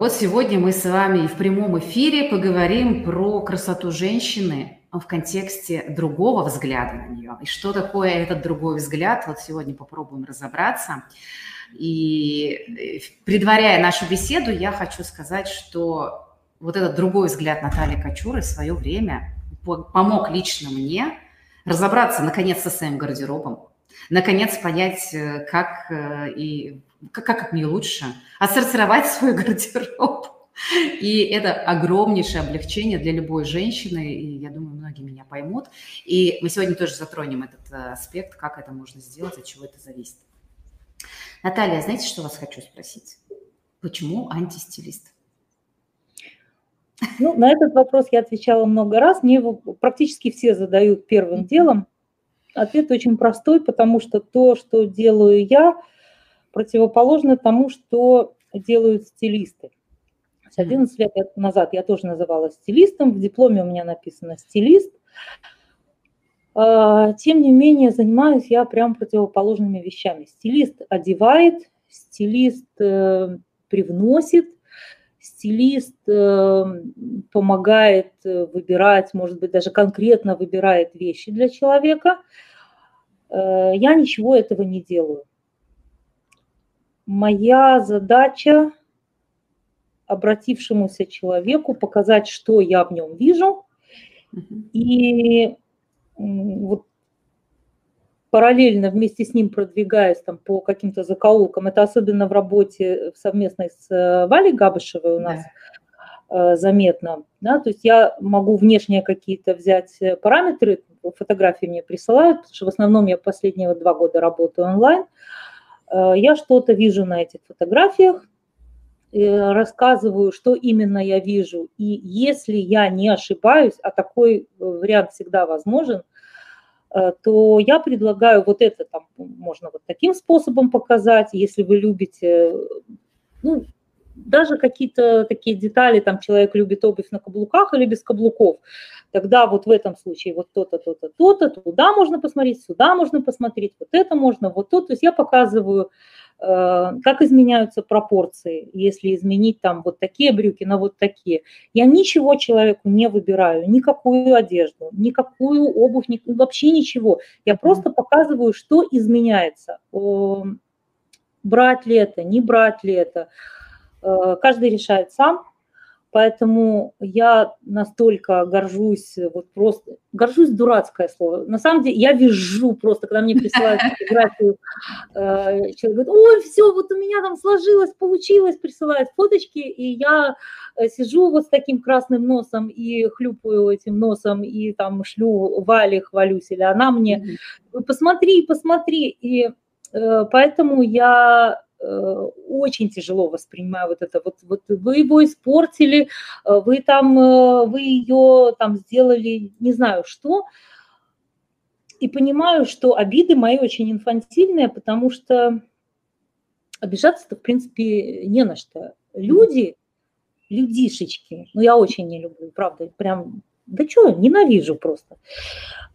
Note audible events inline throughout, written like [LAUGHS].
Вот сегодня мы с вами в прямом эфире поговорим про красоту женщины в контексте другого взгляда на нее. И что такое этот другой взгляд, вот сегодня попробуем разобраться. И э, предваряя нашу беседу, я хочу сказать, что вот этот другой взгляд Натальи Кочуры в свое время помог лично мне разобраться наконец-то с своим гардеробом, наконец понять, э, как э, и как, как мне лучше, отсортировать [LAUGHS] свой гардероб. И это огромнейшее облегчение для любой женщины, и я думаю, многие меня поймут. И мы сегодня тоже затронем этот э, аспект, как это можно сделать, от чего это зависит. Наталья, знаете, что вас хочу спросить? Почему антистилист? Ну, на этот вопрос я отвечала много раз. Мне его практически все задают первым делом. Ответ очень простой, потому что то, что делаю я, противоположно тому, что делают стилисты. 11 лет назад я тоже называлась стилистом, в дипломе у меня написано стилист. А, тем не менее, занимаюсь я прям противоположными вещами. Стилист одевает, стилист э, привносит, стилист э, помогает э, выбирать, может быть, даже конкретно выбирает вещи для человека. Я ничего этого не делаю. Моя задача обратившемуся человеку показать, что я в нем вижу, и вот параллельно вместе с ним продвигаясь там по каким-то закоулкам, это особенно в работе совместной с э, Валей Габышевой у нас да. Э, заметно, да, то есть я могу внешние какие-то взять э, параметры, фотографии мне присылают, потому что в основном я последние вот два года работаю онлайн, Э, я что-то вижу на этих фотографиях, э, рассказываю, что именно я вижу. И если я не ошибаюсь, а такой э, вариант всегда возможен, то я предлагаю вот это там можно вот таким способом показать, если вы любите, ну, даже какие-то такие детали, там человек любит обувь на каблуках или без каблуков, тогда вот в этом случае вот то-то, то-то, то-то, туда можно посмотреть, сюда можно посмотреть, вот это можно, вот то. То есть я показываю, э, как изменяются пропорции, если изменить там вот такие брюки на вот такие. Я ничего человеку не выбираю, никакую одежду, никакую обувь, ни, вообще ничего. Я просто показываю, что изменяется. Брать ли это, не брать ли это Э, каждый решает сам, поэтому я настолько горжусь, вот просто, горжусь дурацкое слово. На самом деле я вижу просто, когда мне присылают [LAUGHS] фотографию, э, человек говорит, ой, все, вот у меня там сложилось, получилось, присылает фоточки, и я э, сижу вот с таким красным носом и хлюпаю этим носом, и там шлю Вале, хвалюсь, или она мне, посмотри, посмотри, и поэтому я Э, очень тяжело воспринимаю вот это, вот, вот вы его испортили, э, вы там, э, вы ее там сделали, не знаю что, и понимаю, что обиды мои очень инфантильные, потому что обижаться-то, в принципе, не на что. Люди, людишечки, ну, я очень не люблю, правда, прям, да что, ненавижу просто,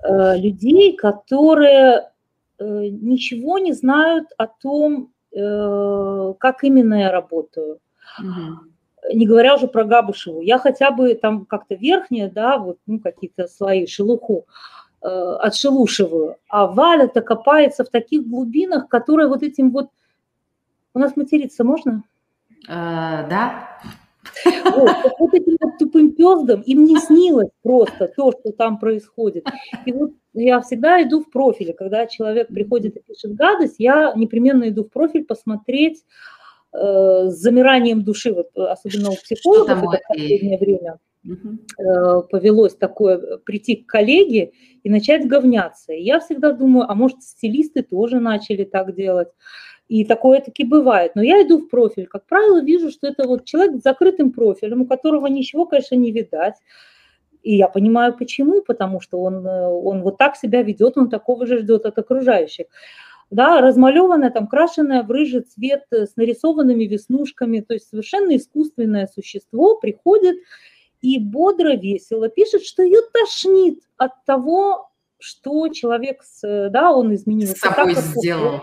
людей, которые ничего не знают о том, Э, как именно я работаю. Угу. Не говоря уже про Габушеву. Я хотя бы там как-то верхние, да, вот, ну, какие-то слои, шелуху э, отшелушиваю. А Валя-то копается в таких глубинах, которые вот этим вот... У нас материться можно? Э, да. Вот, вот этим вот тупым пездом им не снилось просто то, что там происходит. И вот я всегда иду в профиле. Когда человек приходит и пишет гадость, я непременно иду в профиль посмотреть э, с замиранием души, вот, особенно у психологов это в последнее время э, повелось такое, прийти к коллеге и начать говняться. И я всегда думаю, а может стилисты тоже начали так делать. И такое таки бывает. Но я иду в профиль. Как правило, вижу, что это вот человек с закрытым профилем, у которого ничего, конечно, не видать. И я понимаю, почему, потому что он, э, он вот так себя ведет, он такого же ждет от окружающих. Да, размалеванное, там, крашеное в рыжий цвет э, с нарисованными веснушками, то есть совершенно искусственное существо приходит и бодро, весело пишет, что ее тошнит от того, что человек, с, да, он изменился. С собой так, сделал.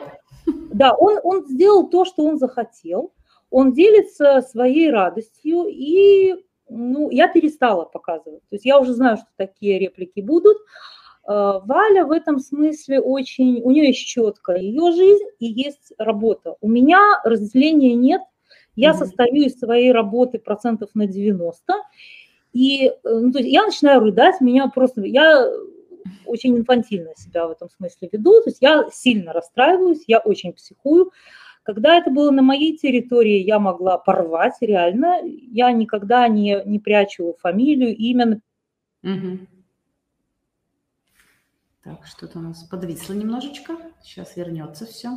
Да, он, он сделал то, что он захотел, он делится своей радостью, и ну, я перестала показывать. То есть я уже знаю, что такие реплики будут. Э, Валя в этом смысле очень, у нее есть четко ее жизнь и есть работа. У меня разделения нет, я mm-hmm. состою из своей работы процентов на 90, и э, ну, то есть я начинаю рыдать, меня просто, я очень инфантильно себя в этом смысле веду, то есть я сильно расстраиваюсь, я очень психую. Когда это было на моей территории, я могла порвать реально, я никогда не, не прячу фамилию, имя. Угу. Так, что-то у нас подвисло немножечко, сейчас вернется все.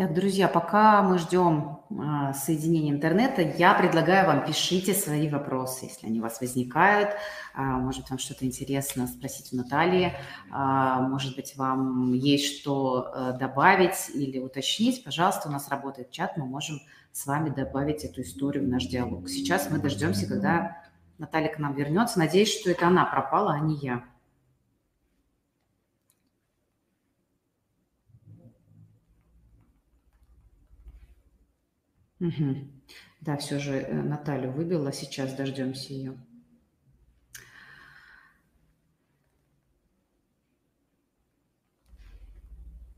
Так, друзья, пока мы ждем а, соединения интернета, я предлагаю вам пишите свои вопросы, если они у вас возникают. А, может вам что-то интересно спросить у Натальи, а, может быть, вам есть что а, добавить или уточнить. Пожалуйста, у нас работает чат, мы можем с вами добавить эту историю в наш диалог. Сейчас мы дождемся, когда Наталья к нам вернется. Надеюсь, что это она пропала, а не я. Угу. Да, все же э, Наталью выбила, сейчас дождемся ее.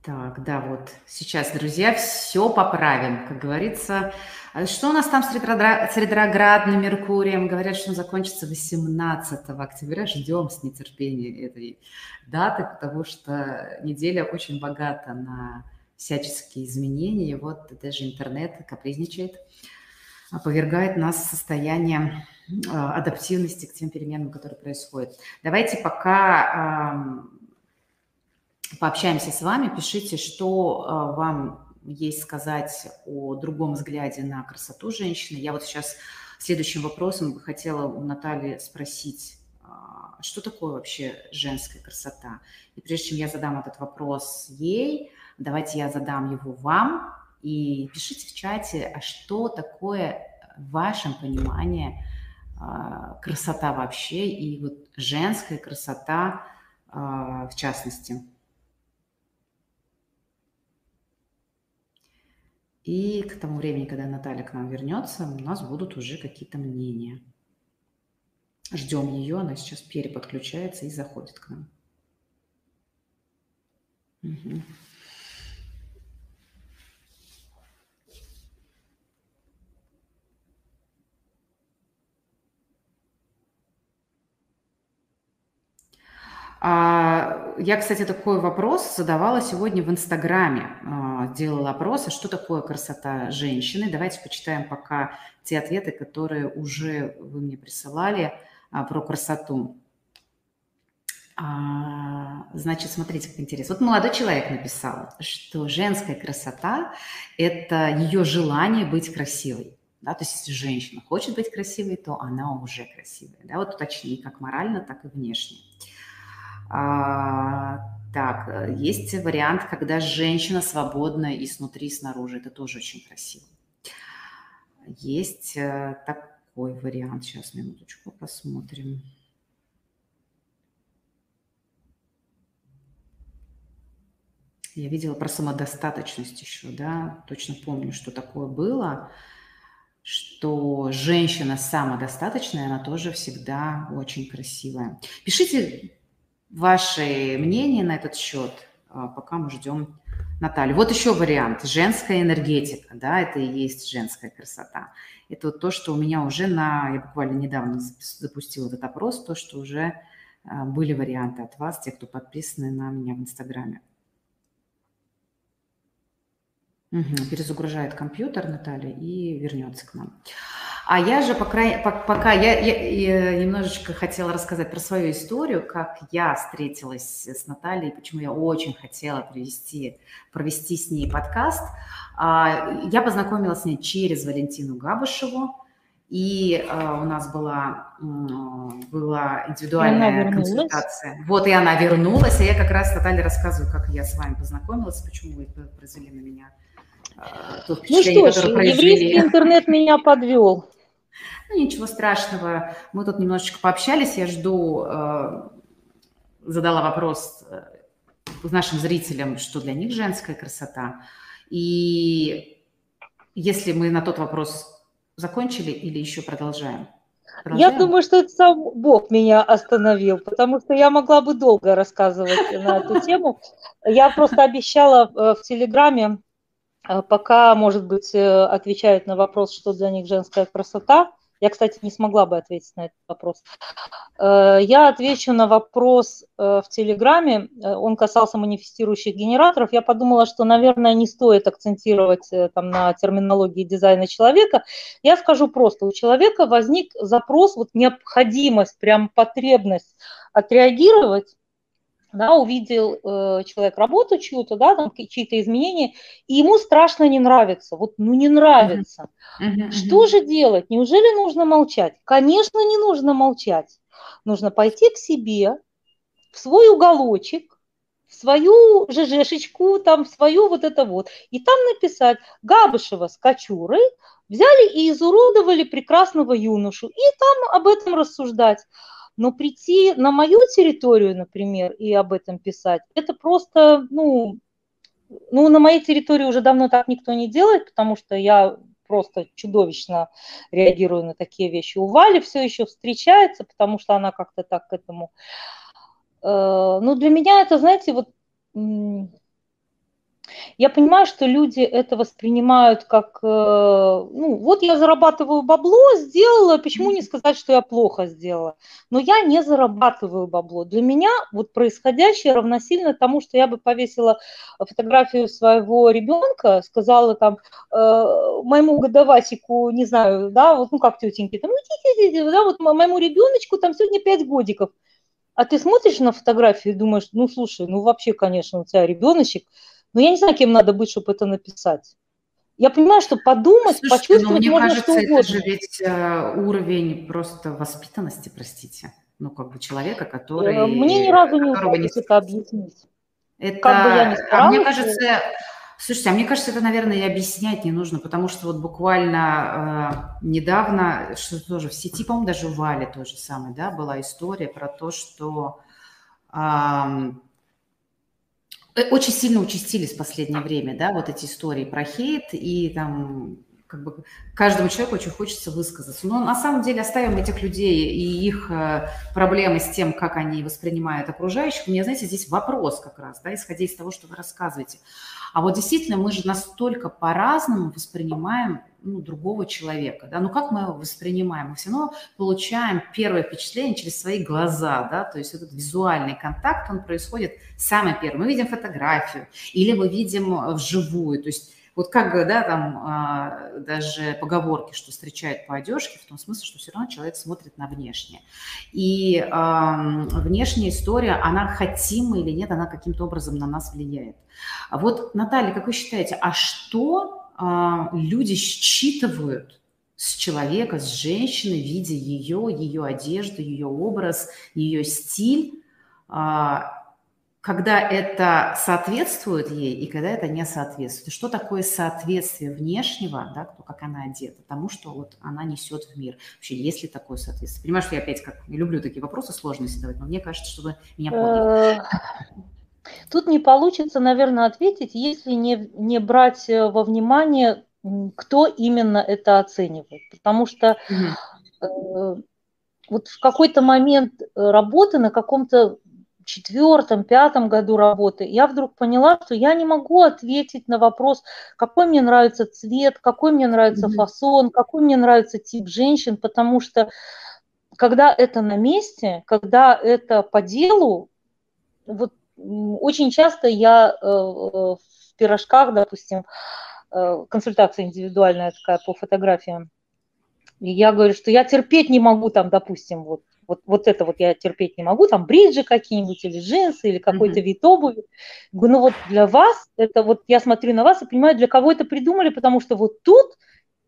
Так, да, вот сейчас, друзья, все поправим. Как говорится, а что у нас там с, ретроградным Меркурием? Говорят, что он закончится 18 октября. Ждем с нетерпением этой даты, потому что неделя очень богата на всяческие изменения. Вот даже интернет капризничает, повергает нас в состояние а, адаптивности к тем переменам, которые происходят. Давайте пока пообщаемся с вами, пишите, что а, вам есть сказать о другом взгляде на красоту женщины. Я вот сейчас следующим вопросом бы хотела у Натальи спросить, а, что такое вообще женская красота? И прежде чем я задам этот вопрос ей, Давайте я задам его вам и пишите в чате, а что такое в вашем понимании а, красота вообще и вот женская красота а, в частности. И к тому времени, когда Наталья к нам вернется, у нас будут уже какие-то мнения. Ждем ее, она сейчас переподключается и заходит к нам. Угу. Я, кстати, такой вопрос задавала сегодня в Инстаграме. А, делала опрос, а что такое красота женщины. Давайте почитаем пока те ответы, которые уже вы мне присылали а, про красоту. Значит, смотрите, как интересно. Вот молодой человек написал, что женская красота – это ее желание быть красивой. Да, то есть если женщина хочет быть красивой, то она уже красивая. Да, вот уточни, как морально, так и внешне. А, так, э, есть вариант, когда женщина свободна и снутри, и снаружи. Это тоже очень красиво. Есть э, такой вариант. Сейчас, минуточку, посмотрим. Я видела про самодостаточность еще, да, точно помню, что такое было, что женщина самодостаточная, она тоже всегда очень красивая. Пишите ваши мнения на этот счет, а, пока мы ждем Наталью. Вот еще вариант. Женская энергетика, да, это и есть женская красота. Это вот то, что у меня уже на, я буквально недавно запустила этот опрос, то, что уже а, были варианты от вас, те, кто подписаны на меня в Инстаграме. Угу, перезагружает компьютер Наталья и вернется к нам. А я же пока, пока я, я, я немножечко хотела рассказать про свою историю, как я встретилась с Натальей, почему я очень хотела провести, провести с ней подкаст. А, я познакомилась с ней через Валентину Габышеву, и uh, у нас была, была индивидуальная консультация. Вот, и она вернулась, и я как раз Наталье рассказываю, как я с вами познакомилась, почему вы произвели на меня то ну что ж, еврейский интернет меня подвел. Ну, ничего страшного. Мы тут немножечко пообщались. Я жду, э, задала вопрос э, нашим зрителям, что для них женская красота. И если мы на тот вопрос закончили или еще продолжаем? продолжаем? Я думаю, что это сам Бог меня остановил, потому что я могла бы долго рассказывать на эту тему. Я просто обещала э, в Телеграме, пока, может быть, э, отвечают на вопрос, что для них женская красота, я, кстати, не смогла бы ответить на этот вопрос. Э, я отвечу на вопрос э, в Телеграме. Э, он касался манифестирующих генераторов. Я подумала, что, наверное, не стоит акцентировать там, на терминологии дизайна человека. Я скажу просто, у человека возник запрос, вот необходимость, прям потребность отреагировать да, увидел э, человек работу чью-то, да, там чьи-то изменения, и ему страшно не нравится, вот, ну, не нравится. Uh-huh. Что же делать? Неужели нужно молчать? Конечно, не нужно молчать. Нужно пойти к себе, в свой уголочек, в свою ЖЖшечку, там, в свою вот это вот, и там написать Габышева с Кочурой взяли и изуродовали прекрасного юношу, и там об этом рассуждать. Но прийти на мою территорию, например, и об этом писать, это просто, ну, ну, на моей территории уже давно так никто не делает, потому что я просто чудовищно реагирую на такие вещи. У Вали все еще встречается, потому что она как-то так к этому... Э, ну, для меня это, знаете, вот я понимаю, что люди это воспринимают как, э, ну, вот я зарабатываю бабло, сделала, почему не сказать, что я плохо сделала? Но я не зарабатываю бабло. Для меня вот происходящее равносильно тому, что я бы повесила фотографию своего ребенка, сказала там э, моему годовасику, не знаю, да, вот, ну, как тетеньки, там, ну, да, вот моему ребеночку там сегодня 5 годиков. А ты смотришь на фотографию и думаешь, ну, слушай, ну, вообще, конечно, у тебя ребеночек, но я не знаю, кем надо быть, чтобы это написать. Я понимаю, что подумать, Слушайте, почувствовать ну, мне можно кажется, что угодно. это же ведь э, уровень просто воспитанности, простите. Ну, как бы человека, который... Э, мне ни разу не удалось это объяснить. Это, как бы я ни старалась, а мне кажется, слушайте, а мне кажется, это, наверное, и объяснять не нужно, потому что вот буквально э, недавно, что тоже в сети, по-моему, даже у Вали то же самое, да, была история про то, что... Э, очень сильно участились в последнее время, да, вот эти истории про хейт, и там как бы каждому человеку очень хочется высказаться. Но на самом деле оставим этих людей и их э, проблемы с тем, как они воспринимают окружающих. У меня, знаете, здесь вопрос как раз, да, исходя из того, что вы рассказываете. А вот действительно мы же настолько по-разному воспринимаем ну, другого человека, да, ну как мы его воспринимаем? Мы все равно получаем первое впечатление через свои глаза, да, то есть этот визуальный контакт, он происходит самый первый. Мы видим фотографию или мы видим э, вживую, то есть вот как, да, там а, даже поговорки, что встречают по одежке, в том смысле, что все равно человек смотрит на внешнее. И внешняя история, она хотима или нет, она каким-то образом на нас влияет. Вот, Наталья, как вы считаете, а что а, люди считывают с человека, с женщины, видя ее, ее одежду, ее образ, ее стиль, а, когда это соответствует ей и когда это не соответствует. И что такое соответствие внешнего, да, то, как она одета, тому, что вот она несет в мир. Вообще, есть ли такое соответствие? Понимаешь, что я опять как не люблю такие вопросы сложные задавать, но мне кажется, что вы меня поняли. Э, тут не получится, наверное, ответить, если не, не брать э, во внимание, кто именно это оценивает. Потому что угу. вот в какой-то момент работы на каком-то четвертом, пятом году работы, я вдруг поняла, что я не могу ответить на вопрос, какой мне нравится цвет, какой мне нравится mm-hmm. фасон, какой мне нравится тип женщин, потому что когда это на месте, когда это по делу, вот очень часто я э, в пирожках, допустим, э, консультация индивидуальная такая по фотографиям, и я говорю, что я терпеть не могу там, допустим, вот вот, вот это вот я терпеть не могу, там бриджи какие-нибудь или джинсы или какой-то mm-hmm. вид обуви. Ну вот для вас, это вот я смотрю на вас и понимаю, для кого это придумали, потому что вот тут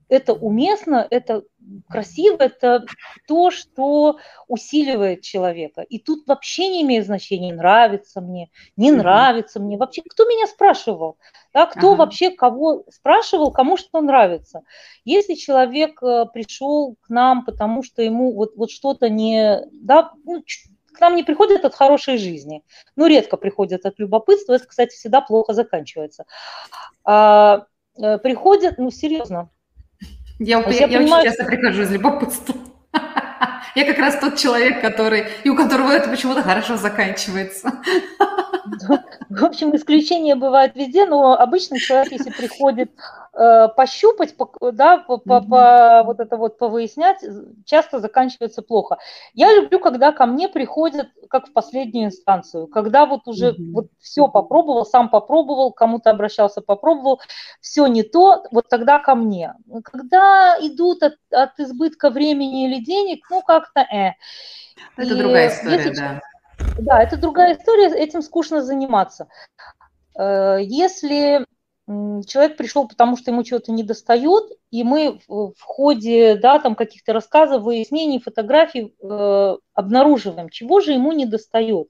это уместно, это красиво, это то, что усиливает человека. И тут вообще не имеет значения, нравится мне, не нравится мне. Вообще, кто меня спрашивал? Да, кто ага. вообще кого спрашивал, кому что нравится. Если человек э, пришел к нам, потому что ему вот, вот что-то не... Да, ну, к нам не приходят от хорошей жизни. Ну, редко приходят от любопытства. Это, кстати, всегда плохо заканчивается. А, э, приходят, ну, серьезно. Я, я, я, я понимаю, очень часто прихожу из любопытства. [LAUGHS] Я как раз тот человек, который, и у которого это почему-то хорошо заканчивается. В общем, исключения бывают везде, но обычно человек, если приходит пощупать, по, да, по, по, по, вот это вот повыяснять, часто заканчивается плохо. Я люблю, когда ко мне приходят как в последнюю инстанцию, когда вот уже mm-hmm. вот все попробовал, сам попробовал, кому-то обращался, попробовал, все не то, вот тогда ко мне. Когда идут от, от избытка времени или денег, ну как-то э. Это И другая история, если, да. Да, это другая история, этим скучно заниматься. Э, если человек пришел, потому что ему чего-то не достает, и мы в ходе да, там каких-то рассказов, выяснений, фотографий э, обнаруживаем, чего же ему не достает.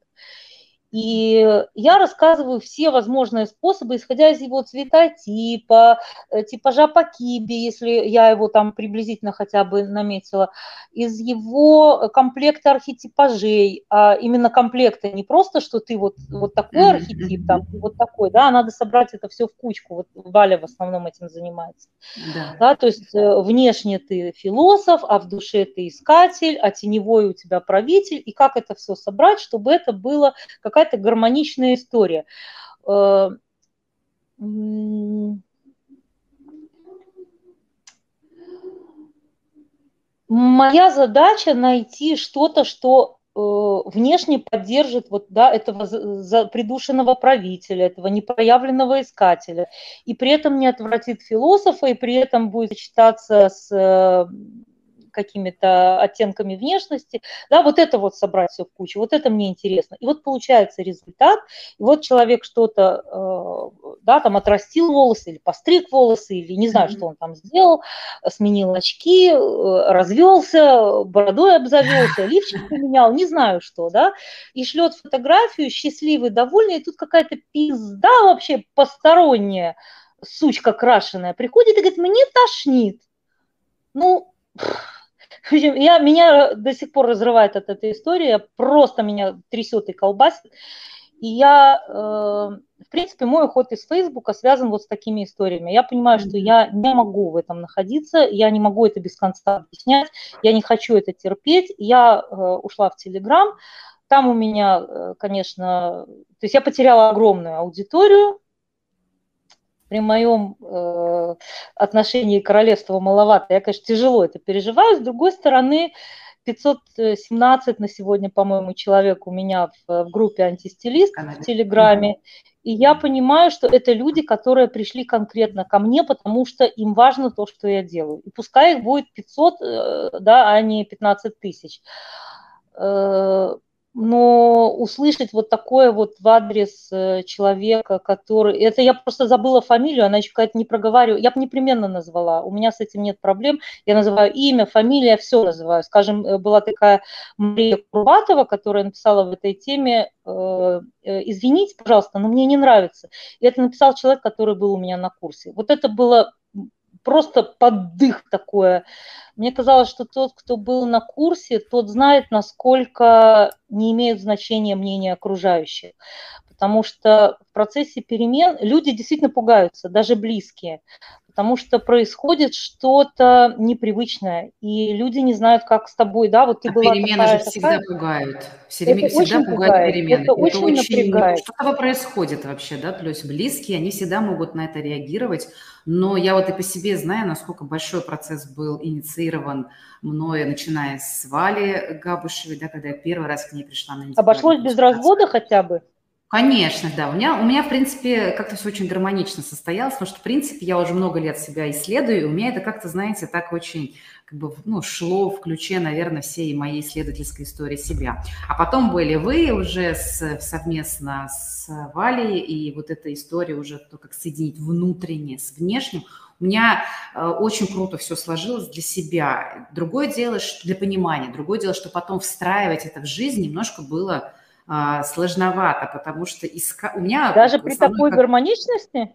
И я рассказываю все возможные способы, исходя из его цветотипа, э, типажа по кибе, если я его там приблизительно хотя бы наметила, из его комплекта архетипажей, а именно комплекта, не просто, что ты вот, вот такой архетип, там, вот такой, да, а надо собрать это все в кучку, вот Валя в основном этим занимается. Да. Да, то есть э, внешне ты философ, а в душе ты искатель, а теневой у тебя правитель, и как это все собрать, чтобы это было какая какая-то гармоничная история. Э, моя задача найти что-то, что э, внешне поддержит вот, да, этого придушенного правителя, этого непроявленного искателя, и при этом не отвратит философа, и при этом будет сочетаться с э, какими-то оттенками внешности, да, вот это вот собрать все в кучу, вот это мне интересно. И вот получается результат, и вот человек что-то, э, да, там отрастил волосы или постриг волосы, или не знаю, что он там сделал, сменил очки, э, развелся, бородой обзавелся, [LAUGHS] лифчик поменял, не знаю что, да, и шлет фотографию, счастливый, довольный, и тут какая-то пизда вообще посторонняя, сучка крашеная, приходит и говорит, мне тошнит. Ну, я, меня до сих пор разрывает от этой истории, просто меня трясет и колбасит. И я, э, в принципе, мой уход из Фейсбука связан вот с такими историями. Я понимаю, что я не могу в этом находиться, я не могу это без конца объяснять, я не хочу это терпеть. Я э, ушла в Телеграм, там у меня, э, конечно, то есть я потеряла огромную аудиторию, при моем э, отношении к королевству маловато. Я, конечно, тяжело это переживаю. С другой стороны, 517 на сегодня, по-моему, человек у меня в, в группе антистилист в Телеграме. И я понимаю, что это люди, которые пришли конкретно ко мне, потому что им важно то, что я делаю. И пускай их будет 500, э, да, а не 15 тысяч. Но услышать вот такое вот в адрес э, человека, который... Это я просто забыла фамилию, она еще какая-то не проговариваю. Я бы непременно назвала, у меня с этим нет проблем. Я называю имя, фамилия, все называю. Скажем, э, была такая Мария Курбатова, которая написала в этой теме э, «Извините, пожалуйста, но мне не нравится». И это написал человек, который был у меня на курсе. Вот это было просто поддых такое. Мне казалось, что тот, кто был на курсе, тот знает, насколько не имеет значения мнения окружающих. Потому что в процессе перемен люди действительно пугаются, даже близкие потому что происходит что-то непривычное, и люди не знают, как с тобой, да, вот ты а была перемены такая, же всегда такая. пугают. Все время всегда очень пугают пугает. перемены. Это, это очень, очень напрягает. Что-то происходит вообще, да, то есть близкие, они всегда могут на это реагировать, но я вот и по себе знаю, насколько большой процесс был инициирован мною, начиная с Вали Габушевой, да, когда я первый раз к ней пришла на Обошлось без развода хотя бы? Конечно, да. У меня, у меня, в принципе, как-то все очень гармонично состоялось, потому что, в принципе, я уже много лет себя исследую, и у меня это как-то, знаете, так очень как бы, ну, шло в ключе, наверное, всей моей исследовательской истории себя. А потом были вы уже с, совместно с Валей, и вот эта история уже, то, как соединить внутреннее с внешним, у меня э, очень круто все сложилось для себя. Другое дело, что для понимания, другое дело, что потом встраивать это в жизнь немножко было а, сложновато, потому что иска... у меня... Даже при такой как... гармоничности?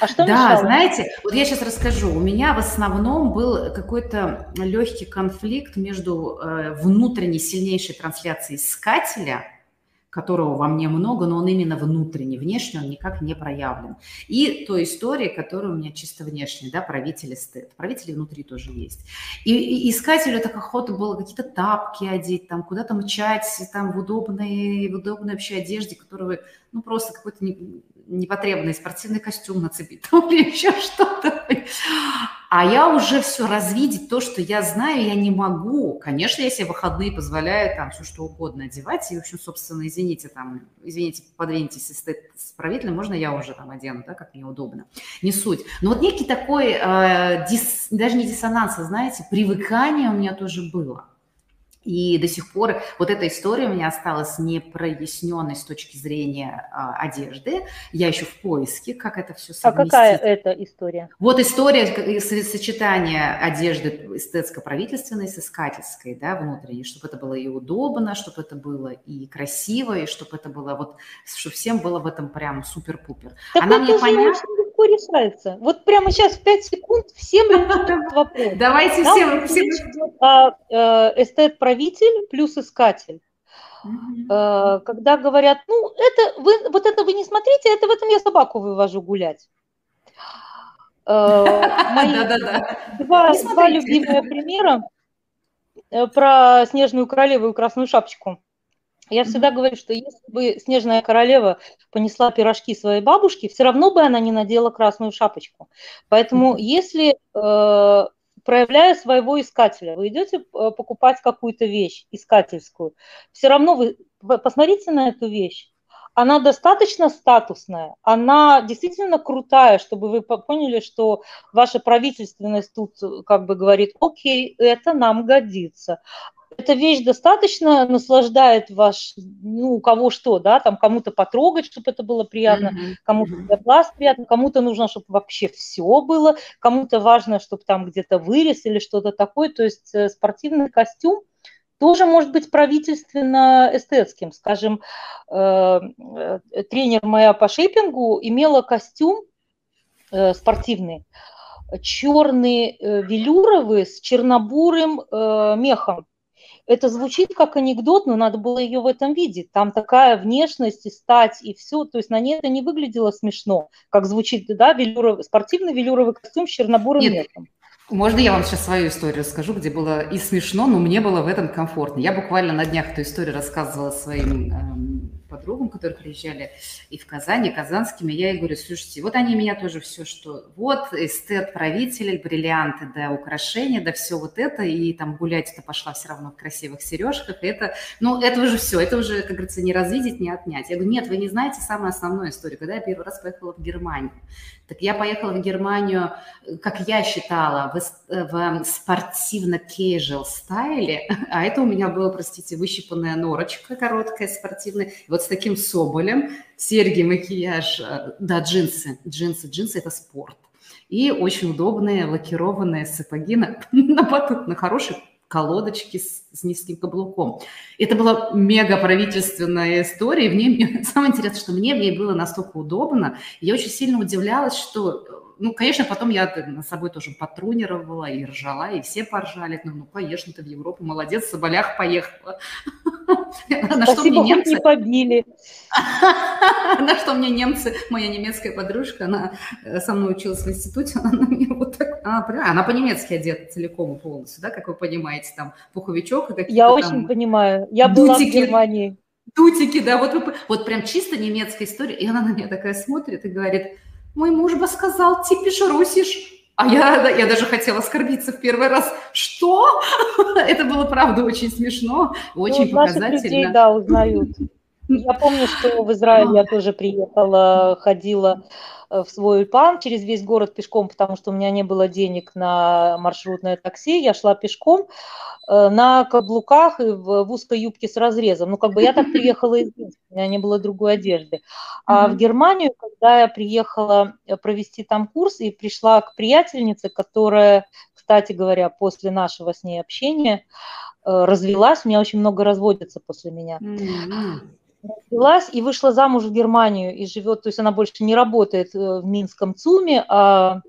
А что да, мешало? знаете, вот я сейчас расскажу. У меня в основном был какой-то легкий конфликт между э, внутренней сильнейшей трансляцией искателя – которого во мне много, но он именно внутренний, внешне он никак не проявлен. И той истории, которая у меня чисто внешняя, да, правитель эстет. Правители внутри тоже есть. И, и искателю так охота было какие-то тапки одеть, там куда-то мчать, там в удобной, в удобной вообще одежде, которую ну, просто какой-то непотребный спортивный костюм нацепить [LAUGHS] там, или еще что-то. А я уже все развидеть, то, что я знаю, я не могу. Конечно, себе выходные позволяю там все что угодно одевать. И, в общем, собственно, извините, там, извините, подвиньтесь с правителем, можно я уже там одену, да, как мне удобно. Не суть. Но вот некий такой, э, дис, даже не диссонанс, а, знаете, привыкание у меня тоже было. И до сих пор вот эта история у меня осталась не проясненной с точки зрения а, одежды. Я еще в поиске, как это все совместить. А какая это история? Вот история сочетания одежды эстетско-правительственной с искательской, да, внутренней, чтобы это было и удобно, чтобы это было и красиво, и чтобы это было вот, чтобы всем было в этом прям супер-пупер. Она мне понятна легко решается. Вот прямо сейчас в 5 секунд всем [LAUGHS] вопрос. Давайте всем. всем... А, э, эстет-правитель плюс искатель. Угу. Когда говорят, ну, это вы, вот это вы не смотрите, это в этом я собаку вывожу гулять. Э, [LAUGHS] два, два любимых примера про снежную королеву и красную шапочку. Я всегда говорю, что если бы снежная королева понесла пирожки своей бабушке, все равно бы она не надела красную шапочку. Поэтому если, э, проявляя своего искателя, вы идете э, покупать какую-то вещь искательскую, все равно вы посмотрите на эту вещь. Она достаточно статусная, она действительно крутая, чтобы вы поняли, что ваша правительственность тут как бы говорит, окей, это нам годится эта вещь достаточно наслаждает ваш, ну, у кого что, да, там кому-то потрогать, чтобы это было приятно, mm-hmm. кому-то для глаз приятно, кому-то нужно, чтобы вообще все было, кому-то важно, чтобы там где-то вырез или что-то такое, то есть э, спортивный костюм тоже может быть правительственно-эстетским. Скажем, э, э, тренер моя по шейпингу имела костюм спортивный, черный велюровый с чернобурым мехом. Это звучит как анекдот, но надо было ее в этом видеть. Там такая внешность и стать, и все. То есть на ней это не выглядело смешно, как звучит, да, велюров, спортивный велюровый костюм с чернобурым Нет. мехом. Можно я вам сейчас свою историю расскажу, где было и смешно, но мне было в этом комфортно. Я буквально на днях эту историю рассказывала своим эм, подругам, которые приезжали и в Казань, и казанскими, я ей говорю, слушайте, вот они меня тоже все, что вот эстет правитель, бриллианты, да, украшения, да, все вот это, и там гулять-то пошла все равно в красивых сережках, это, ну, это уже все, это уже, как говорится, не развидеть, не отнять. Я говорю, нет, вы не знаете самую основную историю, когда я первый раз поехала в Германию. Так я поехала в Германию, как я считала, в, в спортивно-кежуал стайле, [LAUGHS] а это у меня было, простите, выщипанная норочка короткая спортивная, вот с таким соболем, серьги, макияж, э, да, джинсы, джинсы, джинсы – это спорт. И очень удобные лакированные сапоги на, [LAUGHS] на батут, на хорошей колодочке с, с низким каблуком. Это была мега правительственная история. И в ней, [LAUGHS] самое интересное, что мне в ней было настолько удобно. Я очень сильно удивлялась, что ну, конечно, потом я на собой тоже потрунировала и ржала, и все поржали. Ну, ну конечно, ты в Европу, молодец, в Соболях поехала. [LAUGHS] На что мне немцы... не побили. [LAUGHS] На что мне немцы, моя немецкая подружка, она э, со мной училась в институте, [LAUGHS] она на меня вот так... Она по-немецки одета целиком и полностью, да, как вы понимаете, там пуховичок и какие-то Я очень понимаю. Я была в Германии. Дутики, да, вот, вот прям чисто немецкая история. И она на меня такая смотрит и говорит, мой муж бы сказал, типишь, русишь. А я, я даже хотела оскорбиться в первый раз. Что? [LAUGHS] Это было, правда, очень смешно, очень ну, показательно. людей, да, узнают. Я помню, что в Израиль я тоже приехала, ходила э, в свой ульпан через весь город пешком, потому что у меня не было денег на маршрутное такси. Я шла пешком э, на каблуках и в, в узкой юбке с разрезом. Ну, как бы я так приехала из Минска, у меня не было другой одежды. А mm-hmm. в Германию, когда я приехала э, провести там курс и пришла к приятельнице, которая, кстати говоря, после нашего с ней общения развелась, у меня очень много разводится после меня. Mm-hmm развелась и вышла замуж в Германию и живет, то есть она больше не работает в Минском ЦУМе, а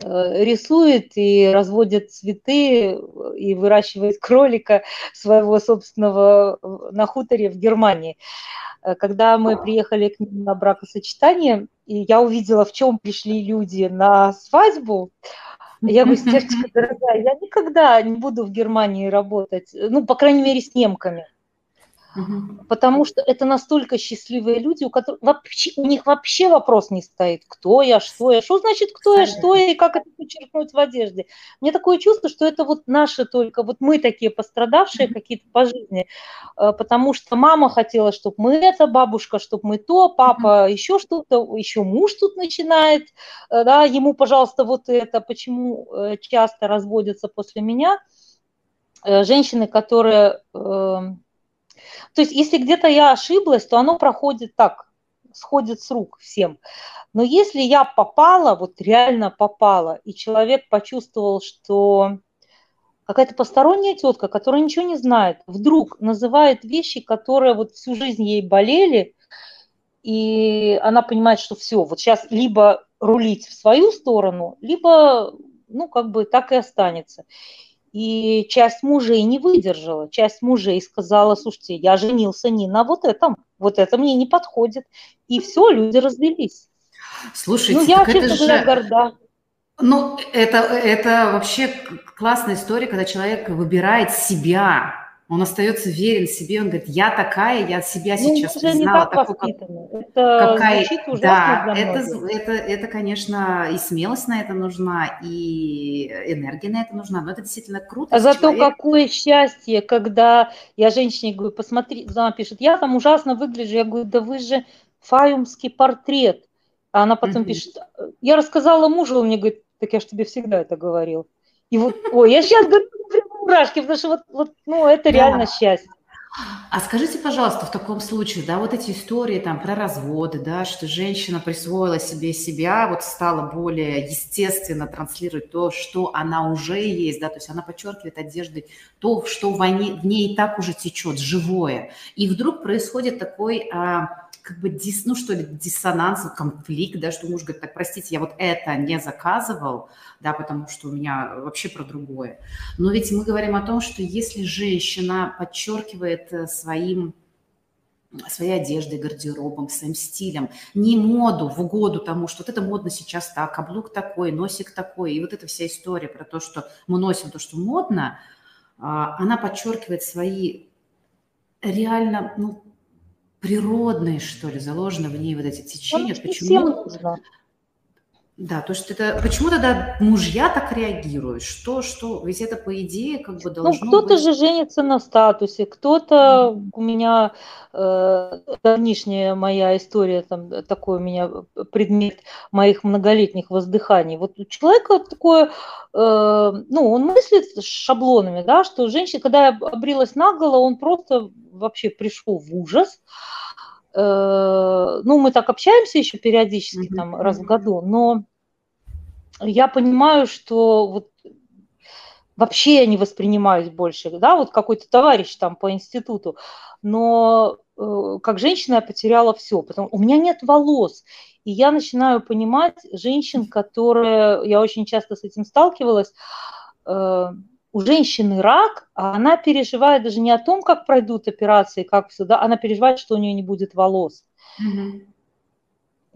рисует и разводит цветы и выращивает [LAUGHS] кролика своего собственного на хуторе в Германии. Когда мы приехали к ним на бракосочетание, и я увидела, в чем пришли люди на свадьбу, я говорю, Стержечка, [LAUGHS] дорогая, я никогда не буду в Германии работать, ну, по крайней мере, с немками. Потому что это настолько счастливые люди, у которых вообще, у них вообще вопрос не стоит, кто я, что я, что значит кто я, что я и как это подчеркнуть в одежде. Мне такое чувство, что это вот наши только, вот мы такие пострадавшие какие-то по жизни, э, потому что мама хотела, чтобы мы это, бабушка, чтобы мы то, папа еще что-то, еще муж тут начинает, э, да, ему, пожалуйста, вот это, почему э, часто разводятся после меня. Женщины, которые эм, то есть если где-то я ошиблась, то оно проходит так, сходит с рук всем. Но если я попала, вот реально попала, и человек почувствовал, что какая-то посторонняя тетка, которая ничего не знает, вдруг называет вещи, которые вот всю жизнь ей болели, и она понимает, что все, вот сейчас либо рулить в свою сторону, либо, ну, как бы так и останется. И часть мужей не выдержала, часть мужей сказала, слушайте, я женился не на вот этом, вот это мне не подходит. И все, люди развелись. Слушайте, ну, я, честно же... говоря, горда. Ну, это, это вообще классная история, когда человек выбирает себя, он остается верен себе, он говорит, я такая, я себя ну, сейчас признала. такой, как... Это какая... Да, это, это, это, конечно, и смелость на это нужна, и энергия на это нужна, но это действительно круто. А зато человек... какое счастье, когда я женщине говорю, посмотри, она пишет, я там ужасно выгляжу, я говорю, да вы же фаюмский портрет. А она потом угу. пишет, я рассказала мужу, он мне говорит, так я же тебе всегда это говорил. И вот, ой, я сейчас говорю, мурашки, потому что вот, вот ну, это да. реально счастье. А скажите, пожалуйста, в таком случае, да, вот эти истории там про разводы, да, что женщина присвоила себе себя, вот стала более естественно транслировать то, что она уже есть, да, то есть она подчеркивает одеждой то, что в ней, в ней и так уже течет, живое. И вдруг происходит такой а, как бы дис, ну что ли, диссонанс, конфликт, да, что муж говорит, так, простите, я вот это не заказывал, да, потому что у меня вообще про другое. Но ведь мы говорим о том, что если женщина подчеркивает э, своим своей одеждой, гардеробом, своим стилем, не моду в угоду тому, что вот это модно сейчас так, каблук такой, носик такой, и вот эта вся история про то, что мы носим то, что модно, а, она подчеркивает свои реально, ну, природные, что ли, заложены в ней вот эти течения. Почему? Всем нужно. Да, то есть это почему тогда мужья так реагируют? Что, что, ведь это по идее как бы ну, должно Ну, кто-то быть... же женится на статусе, кто-то mm. у меня э, давнишняя моя история, там такой у меня предмет моих многолетних воздыханий. Вот у человека такое, э, ну, он мыслит шаблонами, да, что женщина, когда я обрилась наголо, он просто вообще пришел в ужас. Э, ну, мы так общаемся еще периодически, mm-hmm. там, раз в году, но я понимаю, что вот вообще я не воспринимаюсь больше, да, вот какой-то товарищ там по институту, но э, как женщина я потеряла все, потому у меня нет волос, и я начинаю понимать женщин, которые, я очень часто с этим сталкивалась, э, у женщины рак, а она переживает даже не о том, как пройдут операции, как все, да, она переживает, что у нее не будет волос. Mm-hmm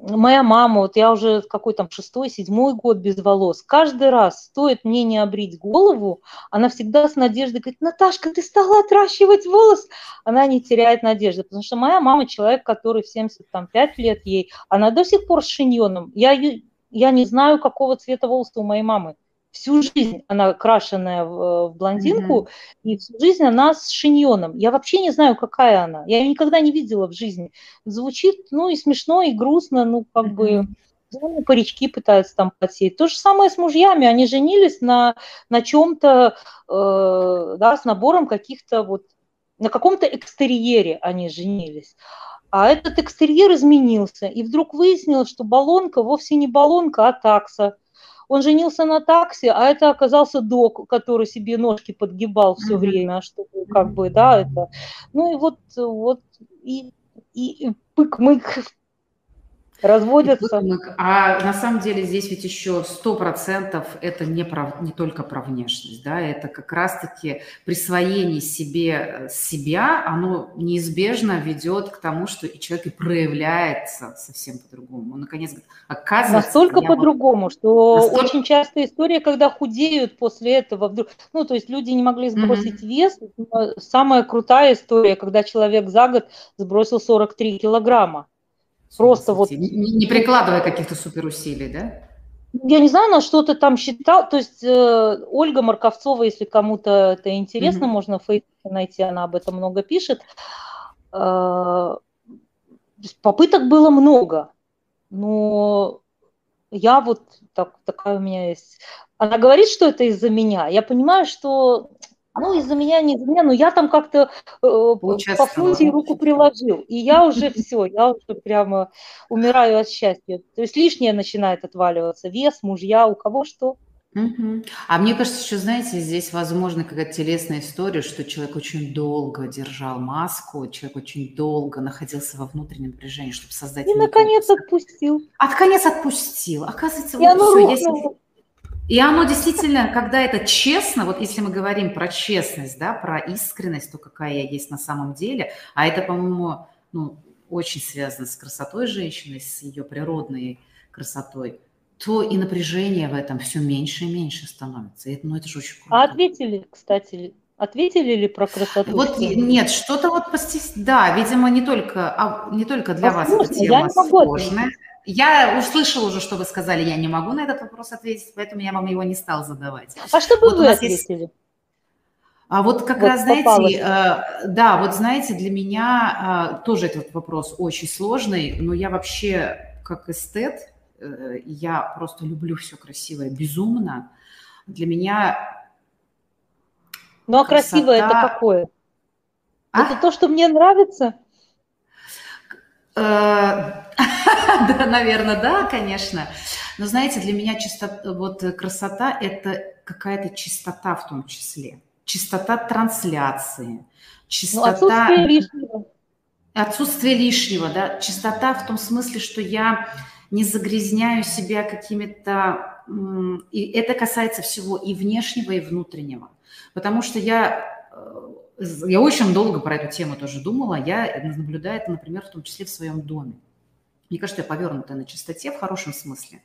моя мама, вот я уже какой там шестой, седьмой год без волос, каждый раз стоит мне не обрить голову, она всегда с надеждой говорит, Наташка, ты стала отращивать волос, она не теряет надежды, потому что моя мама человек, который в 75 лет ей, она до сих пор с шиньоном, я, я не знаю, какого цвета волоса у моей мамы, всю жизнь она крашеная в, э, в блондинку, mm-hmm. и всю жизнь она с шиньоном. Я вообще не знаю, какая она. Я ее никогда не видела в жизни. Звучит, ну, и смешно, и грустно, ну, как mm-hmm. бы... Ну, парички пытаются там подсеять. То же самое с мужьями. Они женились на, на чем-то, э, да, с набором каких-то вот, на каком-то экстерьере они женились. А этот экстерьер изменился. И вдруг выяснилось, что баллонка вовсе не баллонка, а такса он женился на такси, а это оказался док, который себе ножки подгибал все время, чтобы как бы, да, это. Ну и вот, вот, и и пык-мык разводятся. А на самом деле здесь ведь еще сто процентов это не, про, не только про внешность, да, это как раз-таки присвоение себе себя, оно неизбежно ведет к тому, что и человек и проявляется совсем по-другому. Он наконец оказывается... Настолько по-другому, вот... что Настолько... очень часто история, когда худеют после этого вдруг... Ну, то есть люди не могли сбросить mm-hmm. вес. Самая крутая история, когда человек за год сбросил 43 килограмма. Просто вот... Не, не прикладывая каких-то суперусилий, да? Я не знаю, на что ты там считал. То есть э, Ольга Марковцова, если кому-то это интересно, mm-hmm. можно в Фейсбуке найти, она об этом много пишет. Э, попыток было много, но я вот так, такая у меня есть. Она говорит, что это из-за меня. Я понимаю, что ну, из-за меня, не из-за меня, но я там как-то э, по функции руку приложил. И я уже [LAUGHS] все, я уже прямо умираю от счастья. То есть лишнее начинает отваливаться. Вес, мужья, у кого что. Угу. А мне кажется, еще, знаете, здесь возможно какая-то телесная история, что человек очень долго держал маску, человек очень долго находился во внутреннем напряжении, чтобы создать... И, наконец, отпустил. А, наконец, отпустил. Оказывается, и вот все, если... И оно действительно, когда это честно, вот если мы говорим про честность, да, про искренность, то какая я есть на самом деле, а это, по-моему, ну, очень связано с красотой женщины, с ее природной красотой, то и напряжение в этом все меньше и меньше становится. И, ну, это же очень круто. А ответили, кстати, ответили ли про красоту? Вот нет, что-то вот постес... да, видимо, не только, а, не только для Возможно, вас эта тема сложная. Я услышала уже, что вы сказали, я не могу на этот вопрос ответить, поэтому я вам его не стал задавать. А что бы вот вы ответили? Есть... А вот как вот раз, знаете, э, да, вот знаете, для меня э, тоже этот вопрос очень сложный, но я вообще как эстет, э, я просто люблю все красивое, безумно. Для меня Ну а красота... красивое это какое? А? Это то, что мне нравится? Э, [LAUGHS] да, наверное, да, конечно. Но знаете, для меня чистота, вот красота – это какая-то чистота в том числе. Чистота трансляции, ну, чистота… Ну, отсутствие лишнего. Отсутствие лишнего, да. Чистота в том смысле, что я не загрязняю себя какими-то… И это касается всего и внешнего, и внутреннего. Потому что я э, я очень долго про эту тему тоже думала. Я наблюдаю это, например, в том числе в своем доме. Мне кажется, я повернутая на чистоте в хорошем смысле.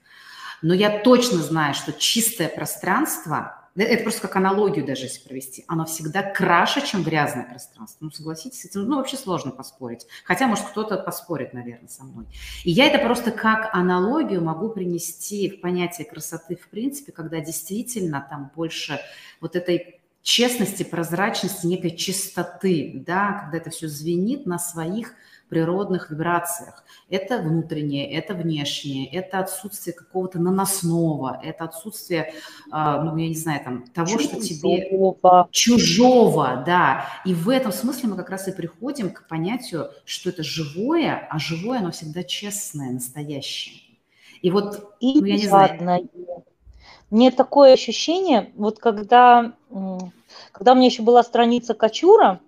Но я точно знаю, что чистое пространство, э, это просто как аналогию даже если провести, оно всегда краше, чем грязное пространство. Ну, согласитесь с этим, ну, вообще сложно поспорить. Хотя, может, кто-то поспорит, наверное, со мной. И я это просто как аналогию могу принести в понятие красоты в принципе, когда действительно там больше вот этой честности, прозрачности, некой чистоты, да, когда это все звенит на своих природных вибрациях. Это внутреннее, это внешнее, это отсутствие какого-то наносного, это отсутствие, а, ну, я не знаю, там, того, чужого. что тебе... Чужого, да. И в этом смысле мы как раз и приходим к понятию, что это живое, а живое, оно всегда честное, настоящее. И вот, и ну, я не знаю... Мне такое ощущение, вот когда когда у меня еще была страница Качура,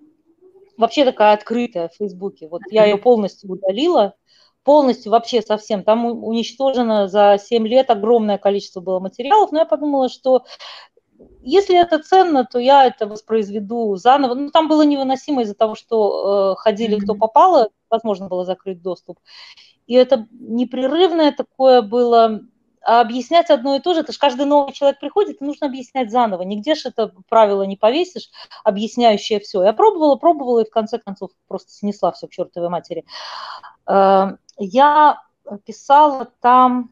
вообще такая открытая в Фейсбуке, вот я ее полностью удалила, полностью вообще совсем. Там уничтожено за 7 лет огромное количество было материалов, но я подумала, что если это ценно, то я это воспроизведу заново. Ну, там было невыносимо из-за того, что э, ходили кто попало, возможно было закрыть доступ. И это непрерывное такое было объяснять одно и то же, это же каждый новый человек приходит, и нужно объяснять заново. Нигде же это правило не повесишь, объясняющее все. Я пробовала, пробовала, и в конце концов просто снесла все к чертовой матери. Э, я писала там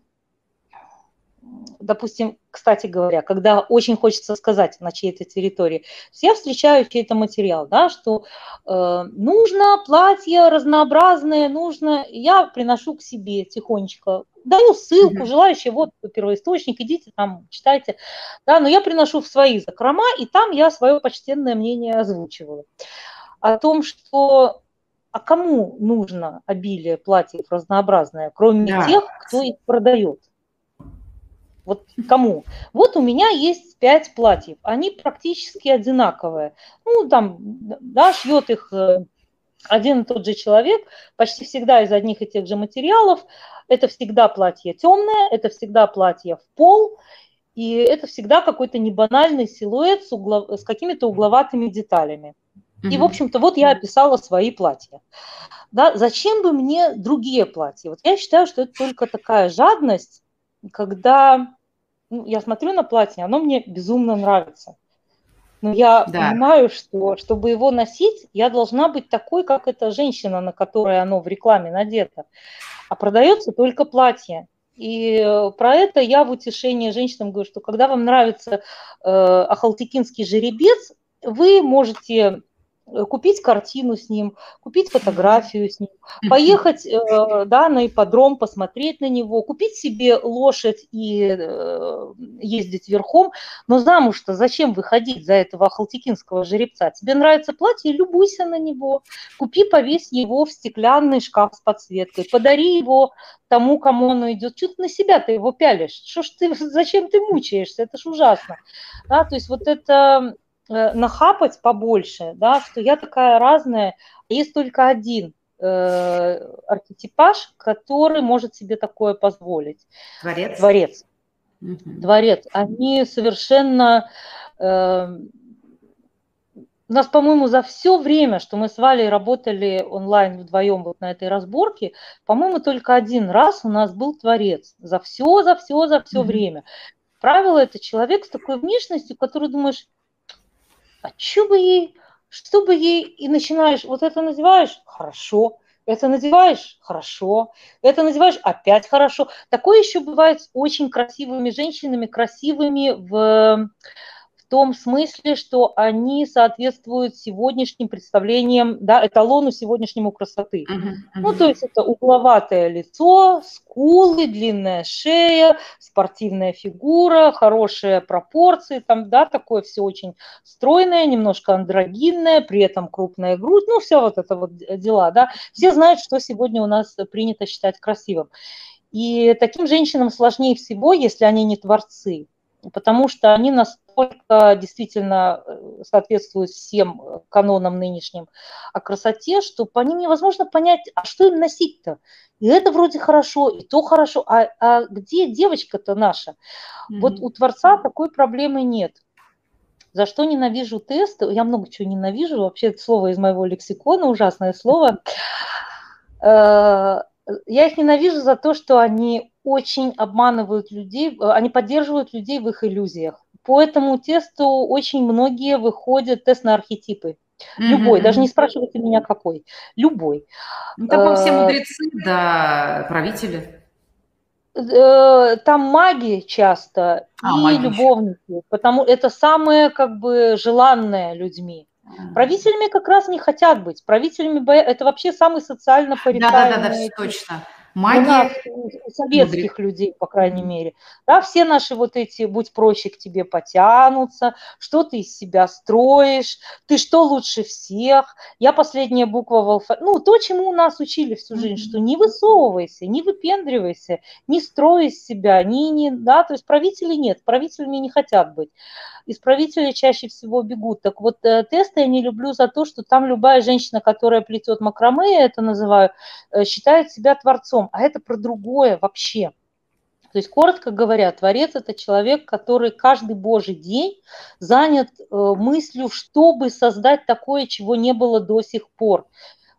допустим, кстати говоря, когда очень хочется сказать на чьей-то территории, я встречаю чей-то материал, да, что э, нужно платье разнообразное, нужно, я приношу к себе тихонечко, даю ссылку, желающие, вот первоисточник, идите там, читайте, да, но я приношу в свои закрома, и там я свое почтенное мнение озвучиваю о том, что а кому нужно обилие платьев разнообразное, кроме да. тех, кто их продает? Вот кому? Вот у меня есть пять платьев, они практически одинаковые. Ну, там, да, шьет их э, один и тот же человек, почти всегда из одних и тех же материалов. Это всегда платье темное, это всегда платье в пол, и это всегда какой-то небанальный силуэт с, углов... с какими-то угловатыми деталями. Mm-hmm. И, в общем-то, вот я описала свои платья. Да, зачем бы мне другие платья? Вот я считаю, что это только такая жадность, когда я смотрю на платье, оно мне безумно нравится. Но я да. понимаю, что чтобы его носить, я должна быть такой, как эта женщина, на которой оно в рекламе надето. А продается только платье. И э, про это я в утешение женщинам говорю, что когда вам нравится э, ахалтекинский жеребец, вы можете купить картину с ним, купить фотографию с ним, поехать э, да, на ипподром, посмотреть на него, купить себе лошадь и э, ездить верхом. Но замуж-то зачем выходить за этого халтикинского жеребца? Тебе нравится платье, любуйся на него. Купи, повесь его в стеклянный шкаф с подсветкой, подари его тому, кому оно идет. Что ты на себя ты его пялишь? Что ж ты, [LAUGHS] зачем ты мучаешься? Это ж ужасно. Да, то есть вот это Э, нахапать побольше, да, что я такая разная, есть только один э, архетипаж, который может себе такое позволить. Творец. Творец. Угу. Творец. Они совершенно... Э, у нас, по-моему, за все время, что мы с Валей работали онлайн вдвоем вот на этой разборке, по-моему, только один раз у нас был творец. За все, за все, за все mm время. Правило, это человек с такой внешностью, который думаешь, а что бы ей, что бы ей, и начинаешь, вот это надеваешь, хорошо, это надеваешь, хорошо, это надеваешь, опять хорошо. Такое еще бывает с очень красивыми женщинами, красивыми в том смысле, что они соответствуют сегодняшним представлениям, да, эталону сегодняшнему красоты. Uh-huh, uh-huh. Ну, то есть это угловатое лицо, скулы, длинная шея, спортивная фигура, хорошие пропорции, там, да, такое все очень стройное, немножко андрогинное, при этом крупная грудь, ну, все вот это вот дела, да. Все знают, что сегодня у нас принято считать красивым. И таким женщинам сложнее всего, если они не творцы, потому что они настолько действительно э, соответствуют всем э, канонам нынешним о красоте, что по ним невозможно понять, а что им носить-то? И это вроде хорошо, и то хорошо, а, а где девочка-то наша? Mm-hmm. Вот у Творца такой проблемы нет. За что ненавижу тесты? Я много чего ненавижу. Вообще это слово из моего лексикона, ужасное слово. Э, я их ненавижу за то, что они очень обманывают людей, э, они поддерживают людей в их иллюзиях. По этому тесту очень многие выходят тест на архетипы. Любой, mm-hmm. даже не спрашивайте меня какой, любой. Ну, там все э, мудрецы, да, правители. Э, там маги часто а, и маги. любовники, потому это самое как бы желанное людьми. Правителями как раз не хотят быть. Правителями это вообще самый социально порицаемый. Да, да, да, да, точно. Магия. У, нас, у советских Мудрик. людей, по крайней мере. Да, все наши вот эти «будь проще» к тебе потянутся, что ты из себя строишь, ты что лучше всех. Я последняя буква в алфавите. Ну, то, чему нас учили всю жизнь, mm-hmm. что не высовывайся, не выпендривайся, не строй из себя, не, не, да, то есть правителей нет, правителями не хотят быть исправители чаще всего бегут. Так вот, э, тесты я не люблю за то, что там любая женщина, которая плетет макраме, я это называю, э, считает себя творцом, а это про другое вообще. То есть, коротко говоря, творец – это человек, который каждый божий день занят э, мыслью, чтобы создать такое, чего не было до сих пор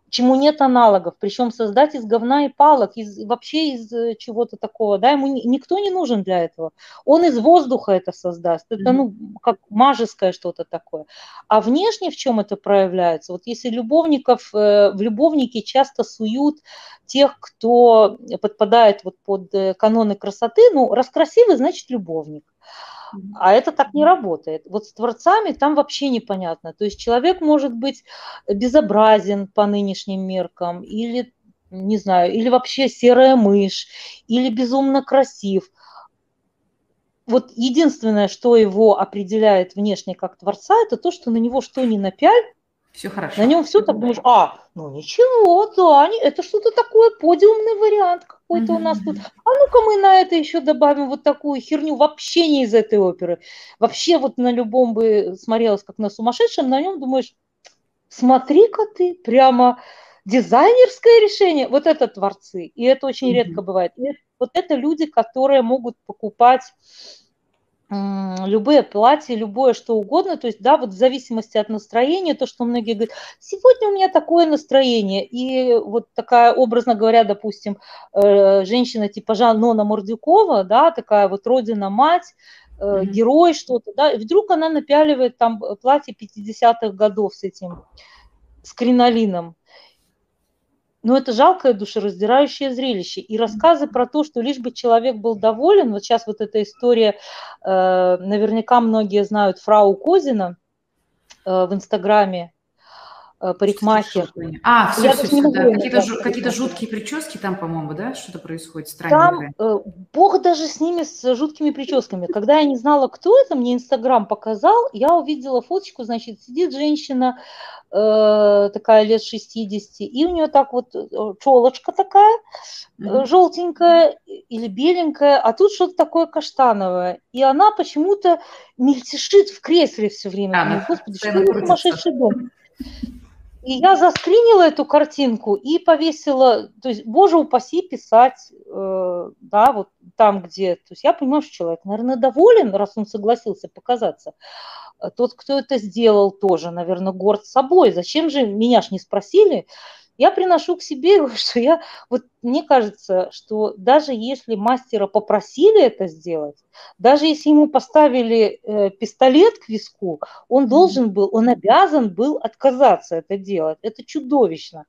чему нет аналогов, причем создать из говна и палок, из, вообще из э, чего-то такого, да, ему никто не нужен для этого. Он из воздуха это создаст, это, ну, как мажеское что-то такое. А внешне в чем это проявляется? Вот если любовников, э, в любовнике часто суют тех, кто подпадает вот под э, каноны красоты, ну, раз красивый, значит любовник. А это так не работает. Вот с творцами там вообще непонятно. То есть человек может быть безобразен по нынешним меркам, или, не знаю, или вообще серая мышь, или безумно красив. Вот единственное, что его определяет внешне как творца, это то, что на него что ни напяль, все хорошо. На нем все так думаешь, а, ну ничего, да, это что-то такое, подиумный вариант какой-то у нас тут. А ну-ка мы на это еще добавим вот такую херню, вообще не из этой оперы. Вообще вот на любом бы смотрелось как на сумасшедшем, на нем думаешь, смотри-ка ты, прямо дизайнерское решение. Вот это творцы, и это очень mm-hmm. редко бывает. И вот это люди, которые могут покупать любые платья, любое что угодно, то есть, да, вот в зависимости от настроения, то, что многие говорят, сегодня у меня такое настроение, и вот такая, образно говоря, допустим, э, женщина типа Жанна Мордюкова, да, такая вот родина-мать, mm-hmm. герой что-то, да, и вдруг она напяливает там платье 50-х годов с этим, с кринолином, но это жалкое душераздирающее зрелище. И рассказы про то, что лишь бы человек был доволен, вот сейчас вот эта история, э, наверняка многие знают фрау Козина э, в Инстаграме, э, парикмахер. А, все, все, все, да. Какие-то, жу- какие жуткие прически там, по-моему, да, что-то происходит странненькое. Там, э, бог даже с ними, с жуткими прическами. Когда я не знала, кто это, мне Инстаграм показал, я увидела фоточку, значит, сидит женщина, такая лет 60, и у нее так вот э, челочка такая, mm-hmm. желтенькая или беленькая, а тут что-то такое каштановое. И она почему-то мельтешит в кресле все время. А, Господи, что это сумасшедший дом? И я заскринила эту картинку и повесила, то есть, боже упаси, писать, э, да, вот там, где, то есть я понимаю, что человек, наверное, доволен, раз он согласился показаться. Тот, кто это сделал, тоже, наверное, горд собой. Зачем же, меня ж не спросили, я приношу к себе, [LAUGHS] что я, вот мне кажется, что даже если мастера попросили это сделать, даже если ему поставили э, пистолет к виску, он должен был, он обязан был отказаться это делать. Это чудовищно.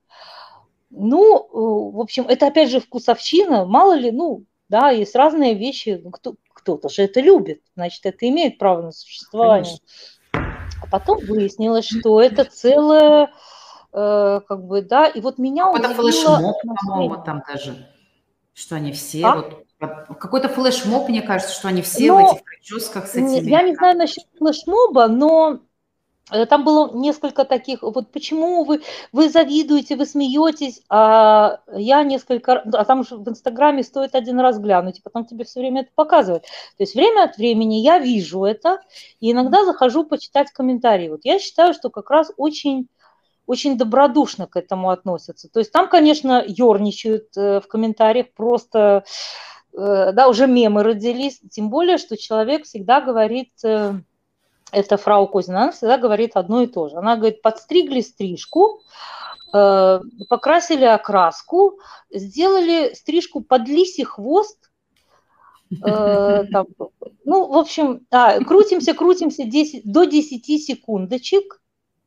Ну, э, в общем, это опять же вкусовщина, мало ли, ну, да, есть разные вещи, ну, кто, кто-то же это любит, значит, это имеет право на существование. Конечно. А потом выяснилось, что это целое Э, как бы, да, и вот меня Какой-то флешмоб, по-моему, там даже, что они все а? вот какой-то флешмоб, мне кажется, что они все но, в этих прическах с этими. Я не знаю насчет флешмоба, но э, там было несколько таких, вот почему вы, вы завидуете, вы смеетесь, а я несколько, а там же в Инстаграме стоит один раз глянуть, и потом тебе все время это показывают. То есть время от времени я вижу это, и иногда захожу почитать комментарии. Вот я считаю, что как раз очень очень добродушно к этому относятся. То есть там, конечно, ерничают э, в комментариях просто, э, да, уже мемы родились, тем более, что человек всегда говорит, э, это фрау Козина, она всегда говорит одно и то же. Она говорит, подстригли стрижку, покрасили окраску, сделали стрижку под лисий хвост, там, ну, в общем, а, крутимся, крутимся 10, до 10 секундочек,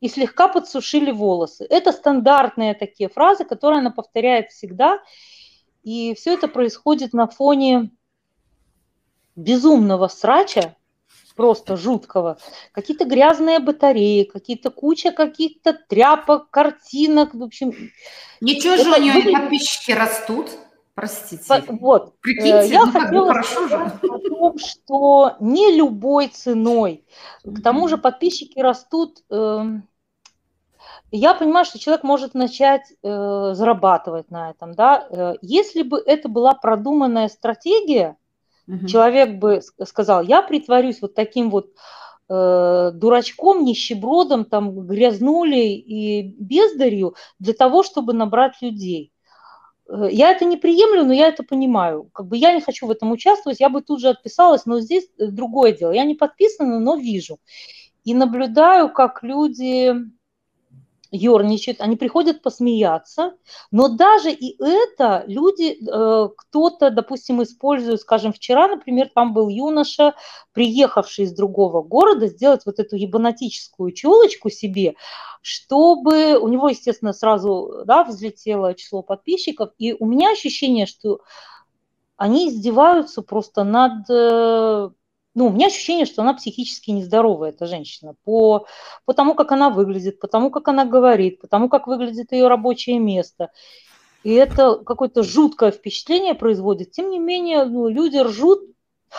и слегка подсушили волосы. Это стандартные такие фразы, которые она повторяет всегда. И все это происходит на фоне безумного срача, просто жуткого. Какие-то грязные батареи, какие-то куча каких-то тряпок, картинок, в общем. Ничего же у нее выглядит... подписчики растут. Простите. Вот. Прикиньте, я ну, хотела хорошо же. о том, что не любой ценой. К тому же подписчики растут э, я понимаю, что человек может начать э, зарабатывать на этом, да. Э, если бы это была продуманная стратегия, угу. человек бы сказал, я притворюсь вот таким вот э, дурачком, нищебродом, там, грязнулей и бездарью для того, чтобы набрать людей. Э, я это не приемлю, но я это понимаю. Как бы я не хочу в этом участвовать, я бы тут же отписалась, но здесь э, другое дело. Я не подписана, но вижу. И наблюдаю, как люди ерничают, они приходят посмеяться, но даже и это люди, э, кто-то, допустим, использует, скажем, вчера, например, там был юноша, приехавший из другого города, сделать вот эту ебанатическую челочку себе, чтобы у него, естественно, сразу да, взлетело число подписчиков, и у меня ощущение, что они издеваются просто над э, ну, у меня ощущение, что она психически нездоровая, эта женщина, по, по тому, как она выглядит, по тому, как она говорит, по тому, как выглядит ее рабочее место. И это какое-то жуткое впечатление производит. Тем не менее, ну, люди ржут.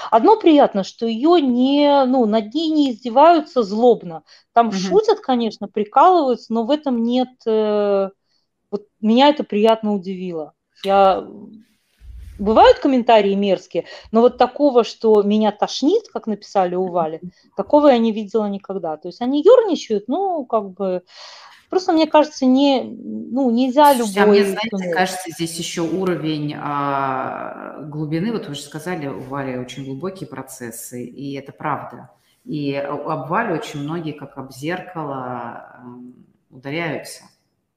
Одно приятно, что ее не, ну, над ней не издеваются злобно. Там угу. шутят, конечно, прикалываются, но в этом нет... Э, вот меня это приятно удивило. Я Бывают комментарии мерзкие, но вот такого, что меня тошнит, как написали у Вали, такого я не видела никогда. То есть они ерничают, ну, как бы, Просто, мне кажется, не, ну, нельзя любой... А мне, знаете, кажется, здесь еще уровень а, глубины, вот вы же сказали, у Вали очень глубокие процессы, и это правда. И об Вале очень многие, как об зеркало, ударяются,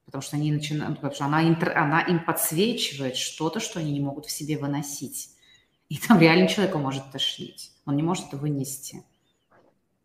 потому что они начинают, ну, потому что она, она им подсвечивает что-то, что они не могут в себе выносить. И там реально человека может тошнить. Он не может это вынести.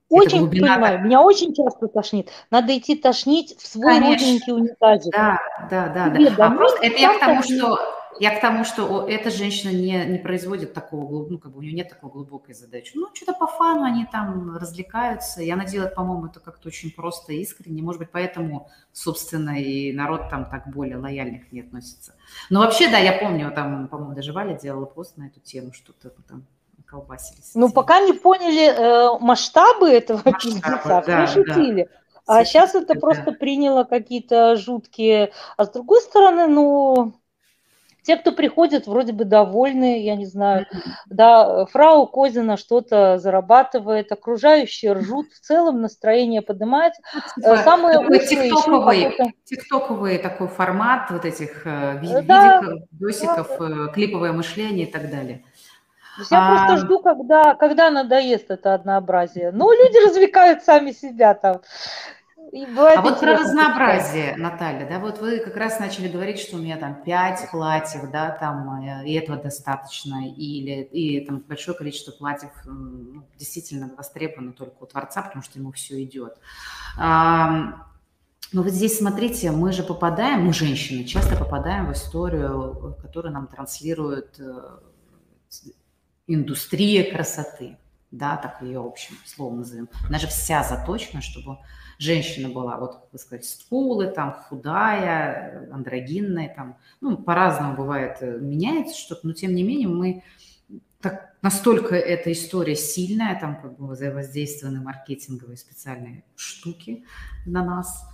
Очень глубина... понимаю, меня очень часто тошнит. Надо идти тошнить в свой Конечно. родненький унитазик. Да, да, да. да. А просто это я к тому, что я к тому, что эта женщина не, не производит такого, ну, как бы у нее нет такой глубокой задачи. Ну, что-то по фану они там развлекаются, и она делает, по-моему, это как-то очень просто и искренне. Может быть, поэтому, собственно, и народ там так более лояльно к ней относится. Но вообще, да, я помню, там, по-моему, даже Валя делала пост на эту тему, что-то там колбасились. Ну, пока не поняли э, масштабы этого масштабы, да, шутили. Да. А сейчас это да. просто приняло какие-то жуткие... А с другой стороны, ну, те, кто приходят, вроде бы довольны, я не знаю, да, фрау Козина что-то зарабатывает, окружающие ржут, в целом настроение поднимается. Ну, типа, Самое такой тиктоковый, тиктоковый такой формат вот этих э, да, видиков, да. Э, клиповое мышление и так далее. Я а... просто жду, когда, когда надоест это однообразие. Ну, люди развлекают сами себя там. А вот про разнообразие, Наталья, да, вот вы как раз начали говорить, что у меня там пять платьев, да, там, э, и этого достаточно, или и там большое количество платьев ну, действительно востребовано только у Творца, потому что ему все идет. Но вот здесь, смотрите, мы же попадаем, мы, женщины, часто попадаем в историю, которую нам транслируют э, индустрия красоты, да, так ее общим словом назовем, она же вся заточена, чтобы женщина была, вот, вы сказать, скулы, там, худая, андрогинная, там, ну, по-разному бывает, э, меняется что-то, но тем не менее мы так, настолько эта история сильная, там как бы воздействованы маркетинговые специальные штуки на нас,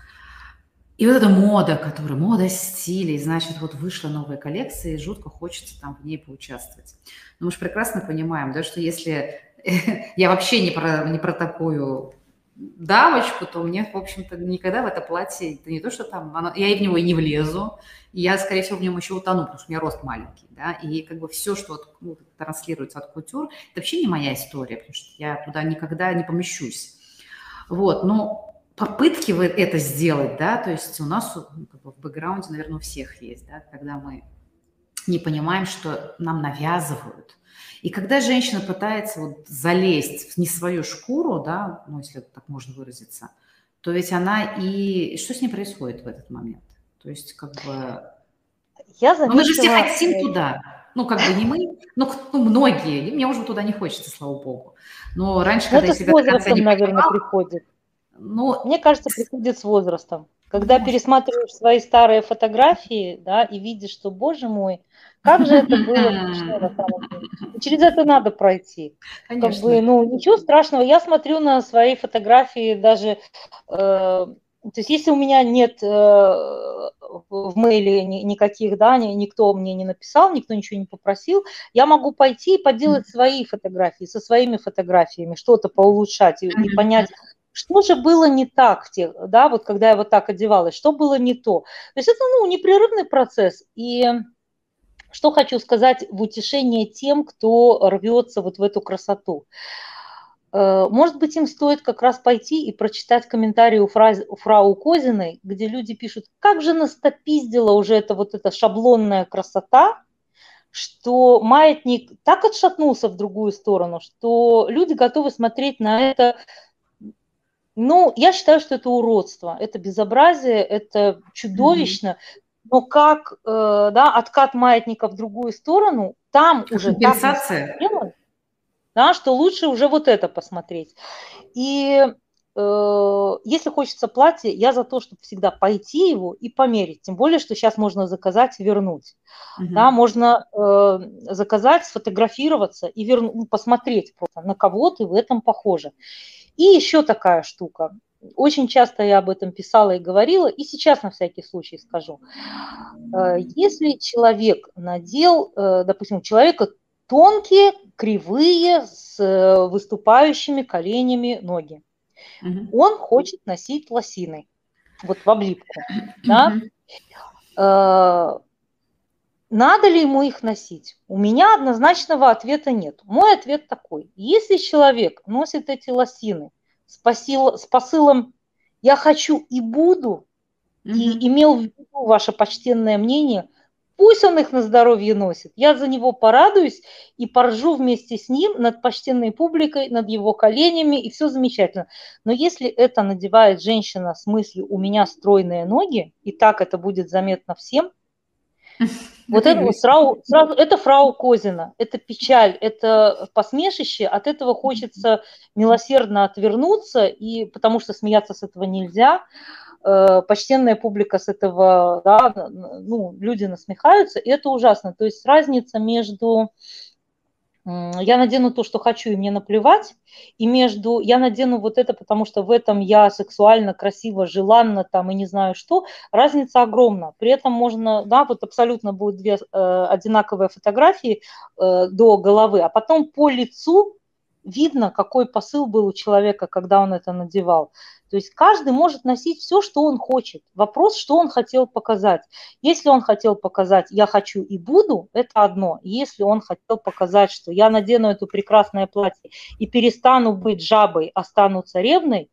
и вот эта мода, которая, мода стилей, значит, вот вышла новая коллекция, и жутко хочется там в ней поучаствовать. Но мы же прекрасно понимаем, да, что если [LAUGHS] я вообще не про, не про такую дамочку, то мне, в общем-то, никогда в это платье, это не то, что там, оно, я и в него и не влезу, и я, скорее всего, в нем еще утону, потому что у меня рост маленький, да, и как бы все, что вот, ну, транслируется от культур, это вообще не моя история, потому что я туда никогда не помещусь. Вот, но попытки это сделать, да, то есть у нас ну, как бы в бэкграунде, наверное, у всех есть, да, когда мы не понимаем, что нам навязывают. И когда женщина пытается вот залезть в не свою шкуру, да, ну, если так можно выразиться, то ведь она и... Что с ней происходит в этот момент? То есть как бы... Я заметила... Ну, мы же все хотим туда. Ну, как бы не мы, но ну, многие. И мне уже туда не хочется, слава богу. Но раньше, ну, когда это я себя с возрастом, наверное, приходит. Ну, мне кажется, приходит с возрастом. Когда пересматриваешь свои старые фотографии, да, и видишь, что, боже мой, как же это было смешно на самом деле. И через это надо пройти. Конечно. Как бы, ну, ничего страшного. Я смотрю на свои фотографии даже... Э, то есть если у меня нет э, в мейле никаких, да, никто мне не написал, никто ничего не попросил, я могу пойти и поделать свои фотографии со своими фотографиями, что-то поулучшать и, и понять, что же было не так, да, вот когда я вот так одевалась, что было не то. То есть это, ну, непрерывный процесс. И что хочу сказать в утешение тем, кто рвется вот в эту красоту. Э, может быть, им стоит как раз пойти и прочитать комментарии у, фраз, у фрау Козиной, где люди пишут, как же нас топиздила уже эта вот эта шаблонная красота, что маятник так отшатнулся в другую сторону, что люди готовы смотреть на это ну, я считаю, что это уродство, это безобразие, это чудовищно. Mm-hmm. Но как э, да, откат маятника в другую сторону, там уже компенсация. Так да, что лучше уже вот это посмотреть. И э, если хочется платье, я за то, чтобы всегда пойти его и померить. Тем более, что сейчас можно заказать и вернуть. Угу. Да, можно э, заказать, сфотографироваться и вернуть, ну, посмотреть просто, на кого ты в этом похожа. И еще такая штука. Очень часто я об этом писала и говорила, и сейчас на всякий случай скажу. Э, если человек надел, э, допустим, у человека тонкие, кривые, с э, выступающими коленями ноги, угу. он хочет носить лосины. вот в облипку, [CLEARS THROAT] да, надо ли ему их носить? У меня однозначного ответа нет. Мой ответ такой. Если человек носит эти лосины с, посыл, с посылом «я хочу и буду», mm-hmm. и имел в виду ваше почтенное мнение, пусть он их на здоровье носит. Я за него порадуюсь и поржу вместе с ним над почтенной публикой, над его коленями, и все замечательно. Но если это надевает женщина с мыслью «у меня стройные ноги», и так это будет заметно всем, вот это вот сразу, сразу, это фрау Козина, это печаль, это посмешище, от этого хочется милосердно отвернуться, и потому что смеяться с этого нельзя, э, почтенная публика с этого, да, ну, люди насмехаются, и это ужасно. То есть разница между я надену то, что хочу, и мне наплевать, и между я надену вот это, потому что в этом я сексуально, красиво, желанно там и не знаю что, разница огромна. При этом можно, да, вот абсолютно будут две э, одинаковые фотографии э, до головы, а потом по лицу видно, какой посыл был у человека, когда он это надевал. То есть каждый может носить все, что он хочет. Вопрос, что он хотел показать. Если он хотел показать «я хочу и буду», это одно. Если он хотел показать, что я надену это прекрасное платье и перестану быть жабой, а стану царевной,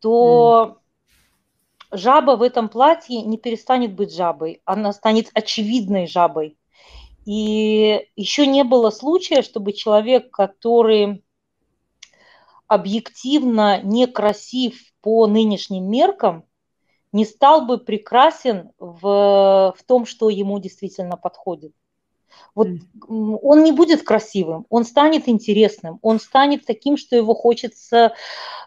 то mm. жаба в этом платье не перестанет быть жабой, она станет очевидной жабой. И еще не было случая, чтобы человек, который объективно некрасив по нынешним меркам, не стал бы прекрасен в, в том, что ему действительно подходит. Вот он не будет красивым, он станет интересным, он станет таким, что его хочется,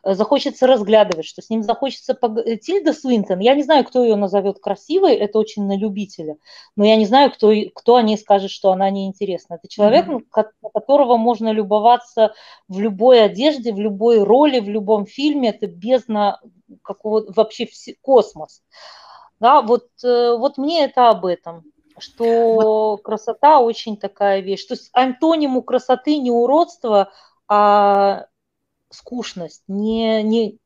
э, захочется разглядывать, что с ним захочется... Э, Тильда Свинтон, я не знаю, кто ее назовет красивой, это очень на любителя, но я не знаю, кто, кто о ней скажет, что она неинтересна. Это человек, mm-hmm. на которого можно любоваться в любой одежде, в любой роли, в любом фильме, это бездна какого вообще космос. Да, вот, э, вот мне это об этом что красота очень такая вещь, что антониму красоты не уродство, а скучность, не, не...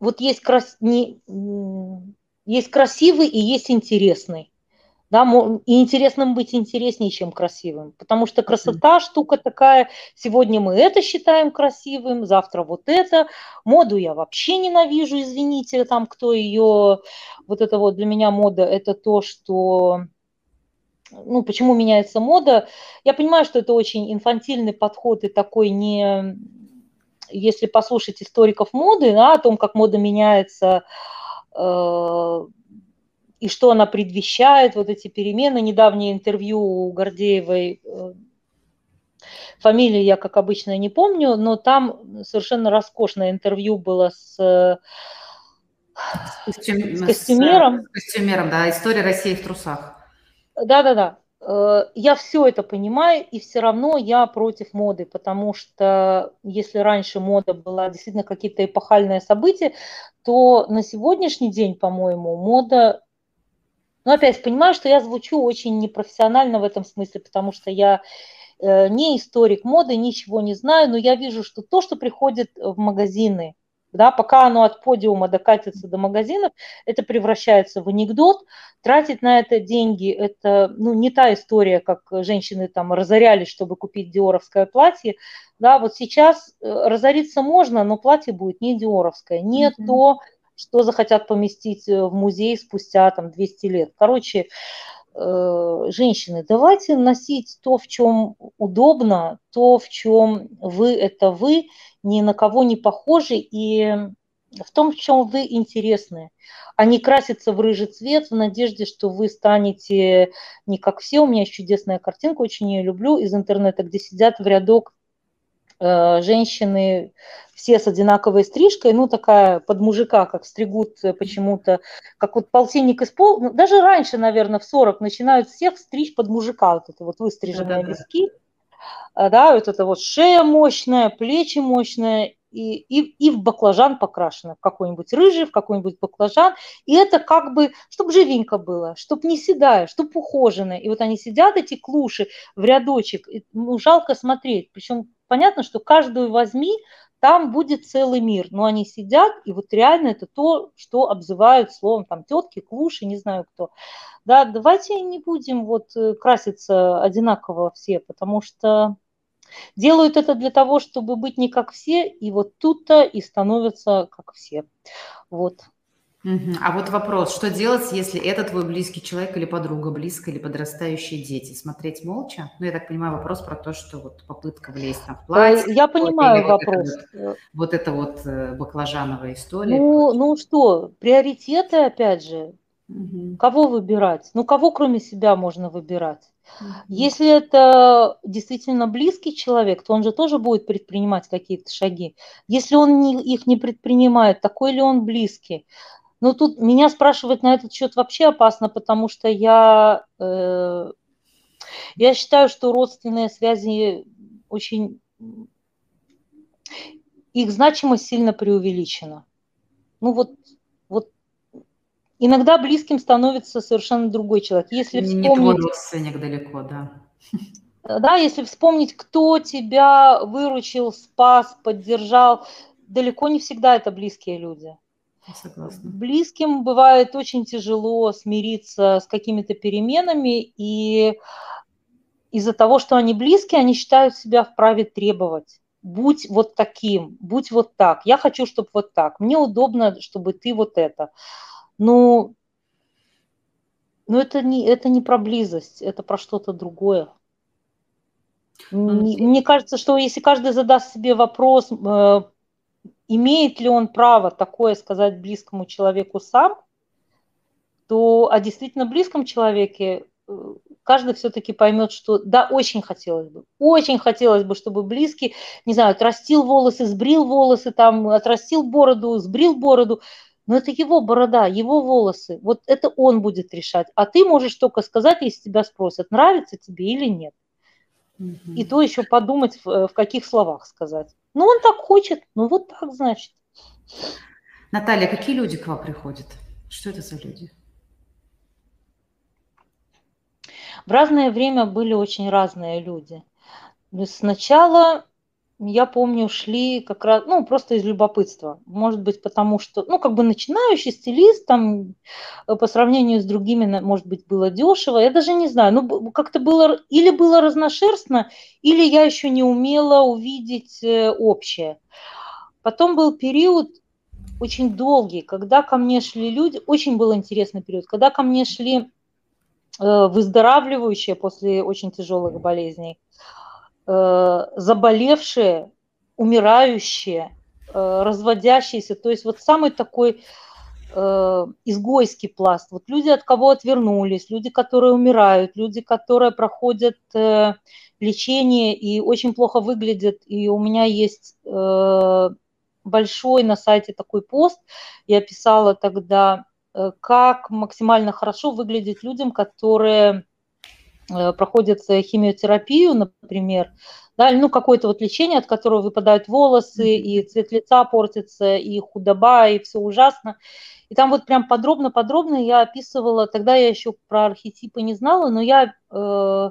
вот есть, крас... не... есть красивый и есть интересный. Да, и интересным быть интереснее, чем красивым. Потому что красота штука такая, сегодня мы это считаем красивым, завтра вот это. Моду я вообще ненавижу, извините, там кто ее... Вот это вот для меня мода, это то, что... Ну, почему меняется мода? Я понимаю, что это очень инфантильный подход и такой не... Если послушать историков моды, да, о том, как мода меняется, э, и что она предвещает, вот эти перемены. Недавнее интервью у Гордеевой, э, фамилии я, как обычно, не помню, но там совершенно роскошное интервью было с, с, костюм, с костюмером. С, костюмером, да, история России в трусах. Да-да-да. Э, я все это понимаю, и все равно я против моды, потому что если раньше мода была действительно какие-то эпохальные события, то на сегодняшний день, по-моему, мода но опять понимаю, что я звучу очень непрофессионально в этом смысле, потому что я э, не историк моды, ничего не знаю, но я вижу, что то, что приходит в магазины, да, пока оно от подиума докатится до магазинов, это превращается в анекдот. Тратить на это деньги – это ну, не та история, как женщины там разорялись, чтобы купить диоровское платье. Да, вот сейчас э, разориться можно, но платье будет не диоровское, не mm-hmm. то, что захотят поместить э, в музей спустя там 200 лет. Короче, э, женщины, давайте носить то, в чем удобно, то, в чем вы – это вы, ни на кого не похожи, и в том, в чем вы интересны, а не краситься в рыжий цвет в надежде, что вы станете не как все. У меня есть чудесная картинка, очень ее люблю, из интернета, где сидят в рядок женщины все с одинаковой стрижкой, ну, такая под мужика, как стригут почему-то, как вот полтинник из пол, ну, даже раньше, наверное, в 40 начинают всех стричь под мужика, вот это вот выстриженные да, виски, да. да, вот это вот шея мощная, плечи мощные, и, и, и в баклажан покрашено, в какой-нибудь рыжий, в какой-нибудь баклажан. И это как бы, чтобы живенько было, чтобы не седая, чтобы ухоженная. И вот они сидят, эти клуши, в рядочек. И, ну, жалко смотреть. Причем понятно, что каждую возьми, там будет целый мир. Но они сидят, и вот реально это то, что обзывают словом там тетки, клуши, не знаю кто. Да, давайте не будем вот э, краситься одинаково все, потому что делают это для того, чтобы быть не как все, и вот тут-то и становятся как все. Вот. А вот вопрос, что делать, если это твой близкий человек или подруга близкая, или подрастающие дети? Смотреть молча? Ну, я так понимаю, вопрос про то, что вот попытка влезть в платье. Я понимаю вопрос. Вот это вот, вот, это вот э, баклажановая история. Ну, ну что, приоритеты, опять же. Угу. Кого выбирать? Ну, кого кроме себя можно выбирать? Если это действительно близкий человек, то он же тоже будет предпринимать какие-то шаги. Если он не, их не предпринимает, такой ли он близкий? Ну, тут меня спрашивать на этот счет вообще опасно, потому что я, э, я считаю, что родственные связи очень... Их значимость сильно преувеличена. Ну вот иногда близким становится совершенно другой человек. Если вспомнить... Не твой родственник далеко, да. Да, если вспомнить, кто тебя выручил, спас, поддержал, далеко не всегда это близкие люди. Согласна. Близким бывает очень тяжело смириться с какими-то переменами, и из-за того, что они близкие, они считают себя вправе требовать. Будь вот таким, будь вот так. Я хочу, чтобы вот так. Мне удобно, чтобы ты вот это. Ну, но это не, это не про близость, это про что-то другое. Мне, мне кажется, что если каждый задаст себе вопрос, э, имеет ли он право такое сказать близкому человеку сам, то о действительно близком человеке э, каждый все-таки поймет, что да, очень хотелось бы, очень хотелось бы, чтобы близкий, не знаю, отрастил волосы, сбрил волосы, там, отрастил бороду, сбрил бороду, но это его борода, его волосы, вот это он будет решать, а ты можешь только сказать, если тебя спросят, нравится тебе или нет. Угу. И то еще подумать, в, в каких словах сказать. Ну, он так хочет, ну вот так, значит. Наталья, какие люди к вам приходят? Что это за люди? В разное время были очень разные люди. Сначала я помню, шли как раз, ну, просто из любопытства. Может быть, потому что, ну, как бы начинающий стилист, там, э, по сравнению с другими, может быть, было дешево. Я даже не знаю, ну, как-то было, или было разношерстно, или я еще не умела увидеть э, общее. Потом был период очень долгий, когда ко мне шли люди, очень был интересный период, когда ко мне шли э, выздоравливающие после очень тяжелых болезней, заболевшие, умирающие, э, разводящиеся. То есть вот самый такой э, изгойский пласт. Вот люди, от кого отвернулись, люди, которые умирают, люди, которые проходят лечение и очень плохо выглядят. И у меня есть большой на сайте такой пост, я писала тогда, как максимально хорошо выглядеть людям, которые Э, проходят химиотерапию, например, да, ну какое-то вот лечение, от которого выпадают волосы, и цвет лица портится, и худоба, и все ужасно. И там вот прям подробно-подробно я описывала, тогда я еще про архетипы не знала, но я э,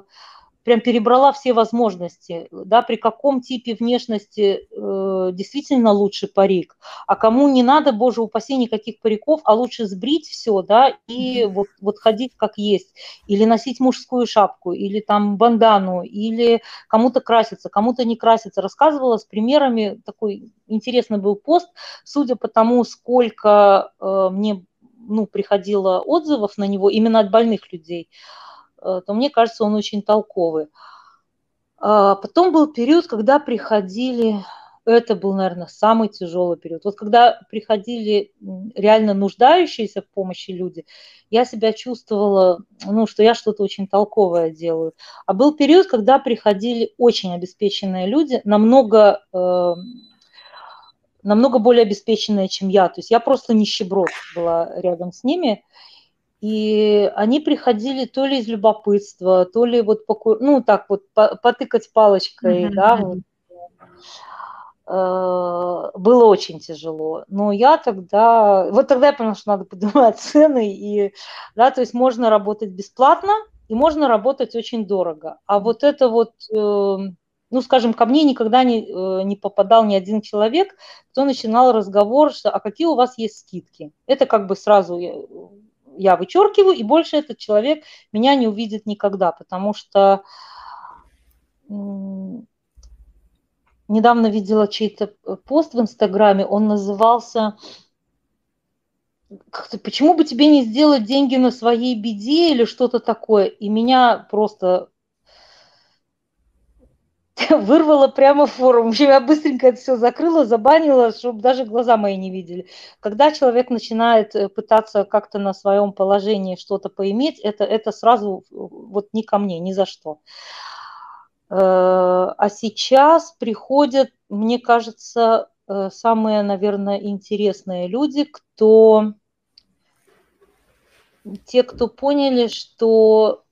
прям перебрала все возможности, да, при каком типе внешности э, действительно лучше парик, а кому не надо, боже упаси, никаких париков, а лучше сбрить все, да, и вот, вот ходить как есть, или носить мужскую шапку, или там бандану, или кому-то краситься, кому-то не краситься. Рассказывала с примерами, такой интересный был пост, судя по тому, сколько э, мне ну, приходило отзывов на него именно от больных людей, Э, то мне кажется, он очень толковый. А потом был период, когда приходили, это был, наверное, самый тяжелый период. Вот когда приходили реально нуждающиеся в помощи люди, я себя чувствовала, ну, что я что-то очень толковое делаю. А был период, когда приходили очень обеспеченные люди, намного э, намного более обеспеченные, чем я. То есть я просто нищеброд была рядом с ними. И они приходили то ли из любопытства, то ли вот, поку... ну, так вот, потыкать палочкой, mm-hmm. да, вот. Э, было очень тяжело. Но я тогда, вот тогда я поняла, что надо поднимать [LAUGHS] цены, и, да, то есть можно работать бесплатно, и можно работать очень дорого. А вот это вот, э, ну, скажем, ко мне никогда не, э, не попадал ни один человек, кто начинал разговор, что, а какие у вас есть скидки? Это как бы сразу я, вычеркиваю, и больше этот человек меня не увидит никогда, потому что недавно видела чей-то пост в Инстаграме, он назывался почему бы тебе не сделать деньги на своей беде или что-то такое? И меня просто [LAUGHS] вырвала прямо форум. В общем, я быстренько это все закрыла, забанила, чтобы даже глаза мои не видели. Когда человек начинает э, пытаться как-то на своем положении что-то поиметь, это, это сразу э, вот не ко мне, ни за что. Э, а сейчас приходят, мне кажется, самые, наверное, интересные люди, кто те, кто поняли, что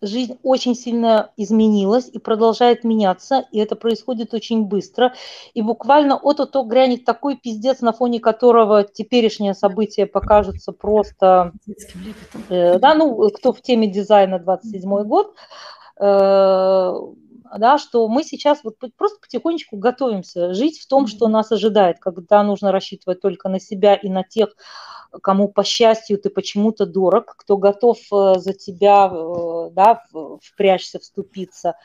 жизнь очень сильно изменилась и продолжает меняться, и это происходит очень быстро. И буквально от-то грянет такой пиздец, на фоне которого теперешнее событие покажется просто... Э, да, ну, кто в теме дизайна 27 год, э, да, что мы сейчас вот просто потихонечку готовимся жить в том, что нас ожидает, когда нужно рассчитывать только на себя и на тех, кому по счастью ты почему-то дорог, кто готов э, за тебя э, да, впрячься, вступиться.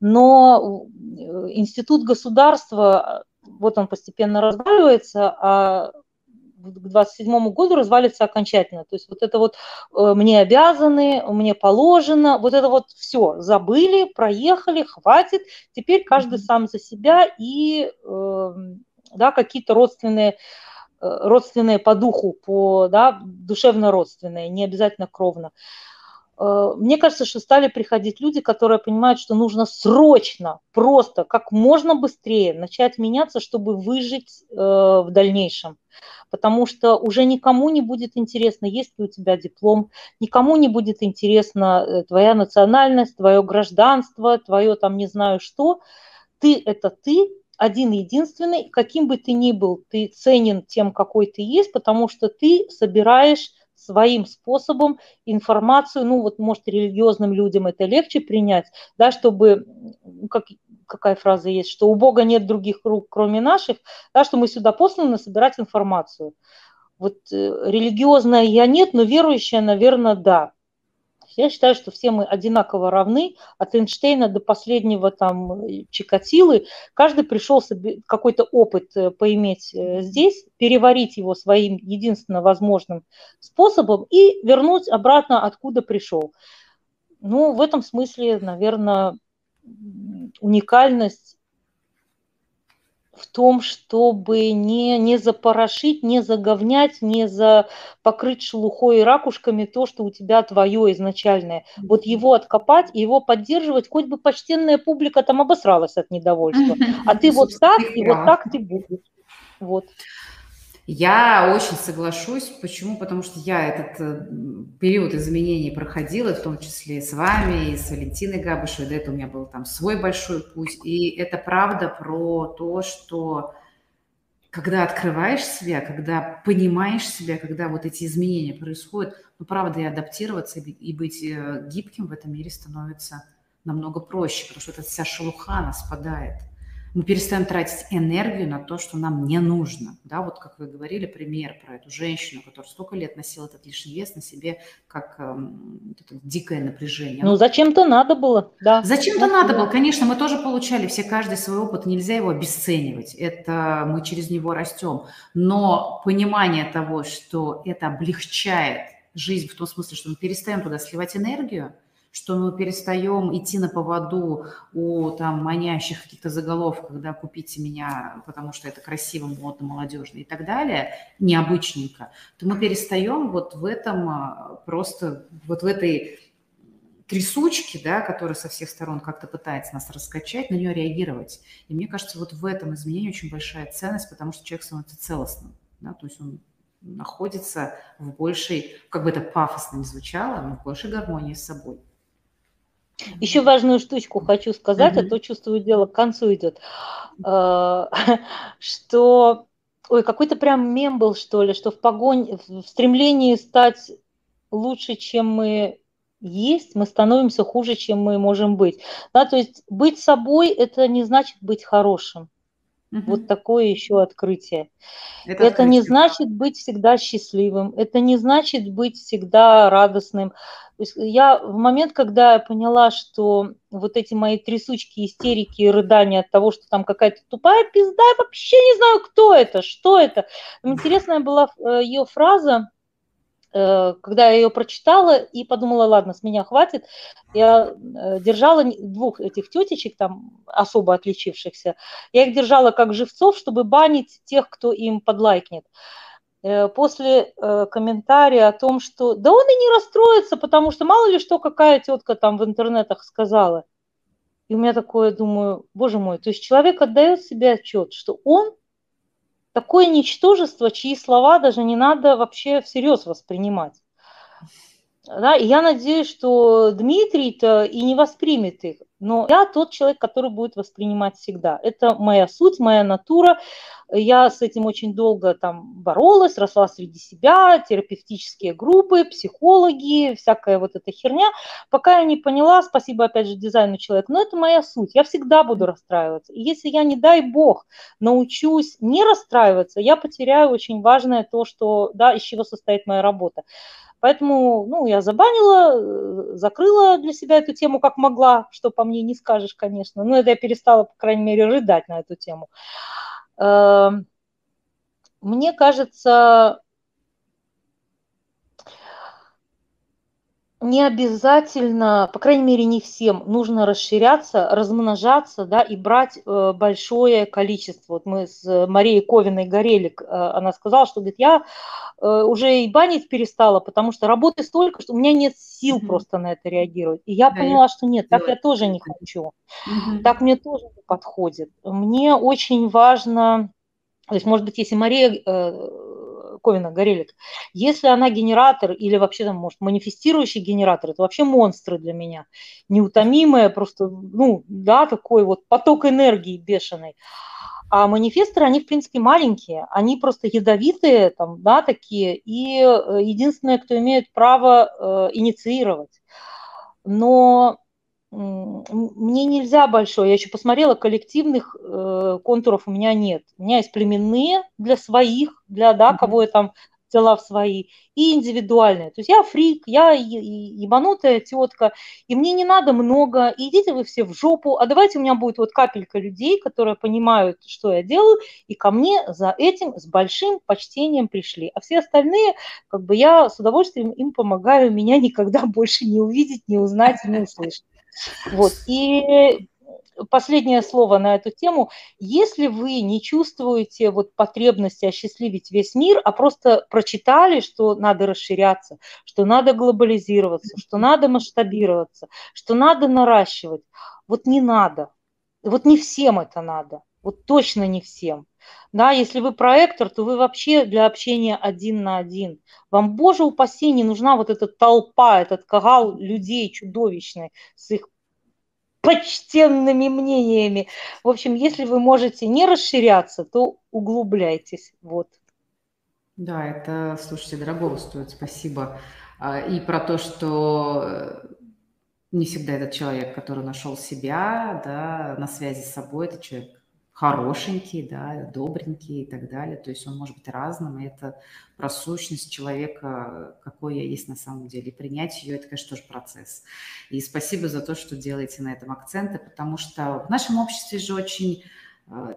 Но э, институт государства, вот он постепенно разваливается, а к 27 году развалится окончательно. То есть вот это вот мне обязаны, мне положено, вот это вот все забыли, проехали, хватит. Теперь каждый сам за себя и да, какие-то родственные Э, родственные по духу, по, да, душевно родственные, не обязательно кровно. Э, мне кажется, что стали приходить люди, которые понимают, что нужно срочно, просто, как можно быстрее начать меняться, чтобы выжить э, в дальнейшем. Потому что уже никому не будет интересно, есть ли у тебя диплом, никому не будет интересна твоя национальность, твое гражданство, твое там не знаю что. Ты – это ты, один единственный, каким бы ты ни был, ты ценен тем, какой ты есть, потому что ты собираешь своим способом информацию, ну вот, может, религиозным людям это легче принять, да, чтобы, как, какая фраза есть, что у Бога нет других рук, кроме наших, да, что мы сюда посланы собирать информацию. Вот э, религиозная я нет, но верующая, наверное, да. Я считаю, что все мы одинаково равны, от Эйнштейна до последнего там Чикатилы. Каждый пришел какой-то опыт э, поиметь э, здесь, переварить его своим единственно возможным способом и вернуть обратно, откуда пришел. Ну, в этом смысле, наверное, уникальность в том, чтобы не, не запорошить, не заговнять, не за, покрыть шелухой и ракушками то, что у тебя твое изначальное. Вот его откопать, его поддерживать, хоть бы почтенная публика там обосралась от недовольства. А ты вот так, и вот так ты будешь. Вот. Я очень соглашусь. Почему? Потому что я этот э, период изменений проходила, в том числе с вами, и с Валентиной Габышевой. До этого у меня был там свой большой путь. И это правда про то, что когда открываешь себя, когда понимаешь себя, когда вот эти изменения происходят, ну, правда, и адаптироваться, и быть э, гибким в этом мире становится намного проще, потому что эта вся шелуха, она спадает мы перестаем тратить энергию на то, что нам не нужно. Да, вот как вы говорили, пример про эту женщину, которая столько лет носила этот лишний вес на себе, как эм, это дикое напряжение. Ну, зачем-то надо было, да. Зачем-то ну, надо было, конечно, мы тоже получали все каждый свой опыт, нельзя его обесценивать, это мы через него растем. Но понимание того, что это облегчает жизнь в том смысле, что мы перестаем туда сливать энергию, что мы перестаем идти на поводу у там манящих каких-то заголовков, когда купите меня, потому что это красиво, модно, молодежно и так далее, необычненько, то мы перестаем вот в этом а, просто, вот в этой трясучке, да, которая со всех сторон как-то пытается нас раскачать, на нее реагировать. И мне кажется, вот в этом изменении очень большая ценность, потому что человек становится целостным, да, то есть он находится в большей, как бы это пафосно не звучало, но в большей гармонии с собой. Еще важную штучку хочу сказать, mm-hmm. а то чувствую дело к концу идет, э, [LAUGHS] что, ой, какой-то прям мем был что ли, что в погоне, в стремлении стать лучше, чем мы есть, мы становимся хуже, чем мы можем быть. Да, то есть быть собой – это не значит быть хорошим. Угу. Вот такое еще открытие. Это, это не значит быть всегда счастливым, это не значит быть всегда радостным. То есть я в момент, когда я поняла, что вот эти мои трясучки, истерики, рыдания от того, что там какая-то тупая пизда, я вообще не знаю, кто это, что это. Интересная была э, ее фраза, когда я ее прочитала и подумала, ладно, с меня хватит, я э, держала двух этих тетечек, там особо отличившихся, я их держала как живцов, чтобы банить тех, кто им подлайкнет. Э, после комментария о том, что да он и не расстроится, потому что мало ли что какая тетка там в интернетах сказала. И у меня такое, думаю, боже мой, то есть человек отдает себе отчет, что он такое ничтожество, чьи слова даже не надо вообще всерьез воспринимать. Да, и я надеюсь, что Дмитрий-то и не воспримет их. Но я тот человек, который будет воспринимать всегда. Это моя суть, моя натура. Я с этим очень долго там боролась, росла среди себя, терапевтические группы, психологи, всякая вот эта херня. Пока я не поняла, спасибо опять же дизайну человека, но это моя суть. Я всегда буду расстраиваться. И если я, не дай бог, научусь не расстраиваться, я потеряю очень важное то, что, да, из чего состоит моя работа. Поэтому, ну, я забанила, э, закрыла для себя эту тему как могла, что по мне не скажешь, конечно. Но это я перестала, по крайней мере, рыдать на эту тему. Эм, мне кажется, не обязательно, по крайней мере, не всем нужно расширяться, размножаться, да, и брать э, большое количество. Вот мы с Марией Ковиной Горелик, э, она сказала, что, говорит, я э, уже и банить перестала, потому что работы столько, что у меня нет сил mm-hmm. просто на это реагировать. И я да, поняла, что нет, так я тоже не хочу. Mm-hmm. Так мне тоже не подходит. Мне очень важно, то есть, может быть, если Мария Ковина Горелик, если она генератор или вообще там, может, манифестирующий генератор, это вообще монстры для меня. Неутомимые, просто, ну, да, такой вот поток энергии бешеный. А манифесторы, они, в принципе, маленькие, они просто ядовитые, там, да, такие, и э, единственное, кто имеет право э, инициировать. Но мне нельзя большое, я еще посмотрела, коллективных э, контуров у меня нет. У меня есть племенные для своих, для, да, кого я там взяла в свои, и индивидуальные. То есть я фрик, я ебанутая тетка, и мне не надо много, идите вы все в жопу, а давайте у меня будет вот капелька людей, которые понимают, что я делаю, и ко мне за этим с большим почтением пришли. А все остальные, как бы я с удовольствием им помогаю, меня никогда [LAUGHS] больше не увидеть, не узнать, не услышать. Вот. И последнее слово на эту тему. Если вы не чувствуете вот потребности осчастливить весь мир, а просто прочитали, что надо расширяться, что надо глобализироваться, что надо масштабироваться, что надо наращивать, вот не надо. Вот не всем это надо. Вот точно не всем. Да, если вы проектор, то вы вообще для общения один на один. Вам, боже упаси, не нужна вот эта толпа, этот кагал людей чудовищный с их почтенными мнениями. В общем, если вы можете не расширяться, то углубляйтесь. Вот. Да, это, слушайте, дорого стоит, спасибо. А, и про то, что э, не всегда этот человек, который нашел себя, да, на связи с собой, это человек хорошенький, да, добренький и так далее. То есть он может быть разным, и это про сущность человека, какой я есть на самом деле. И принять ее – это, конечно, тоже процесс. И спасибо за то, что делаете на этом акценты, потому что в нашем обществе же очень э,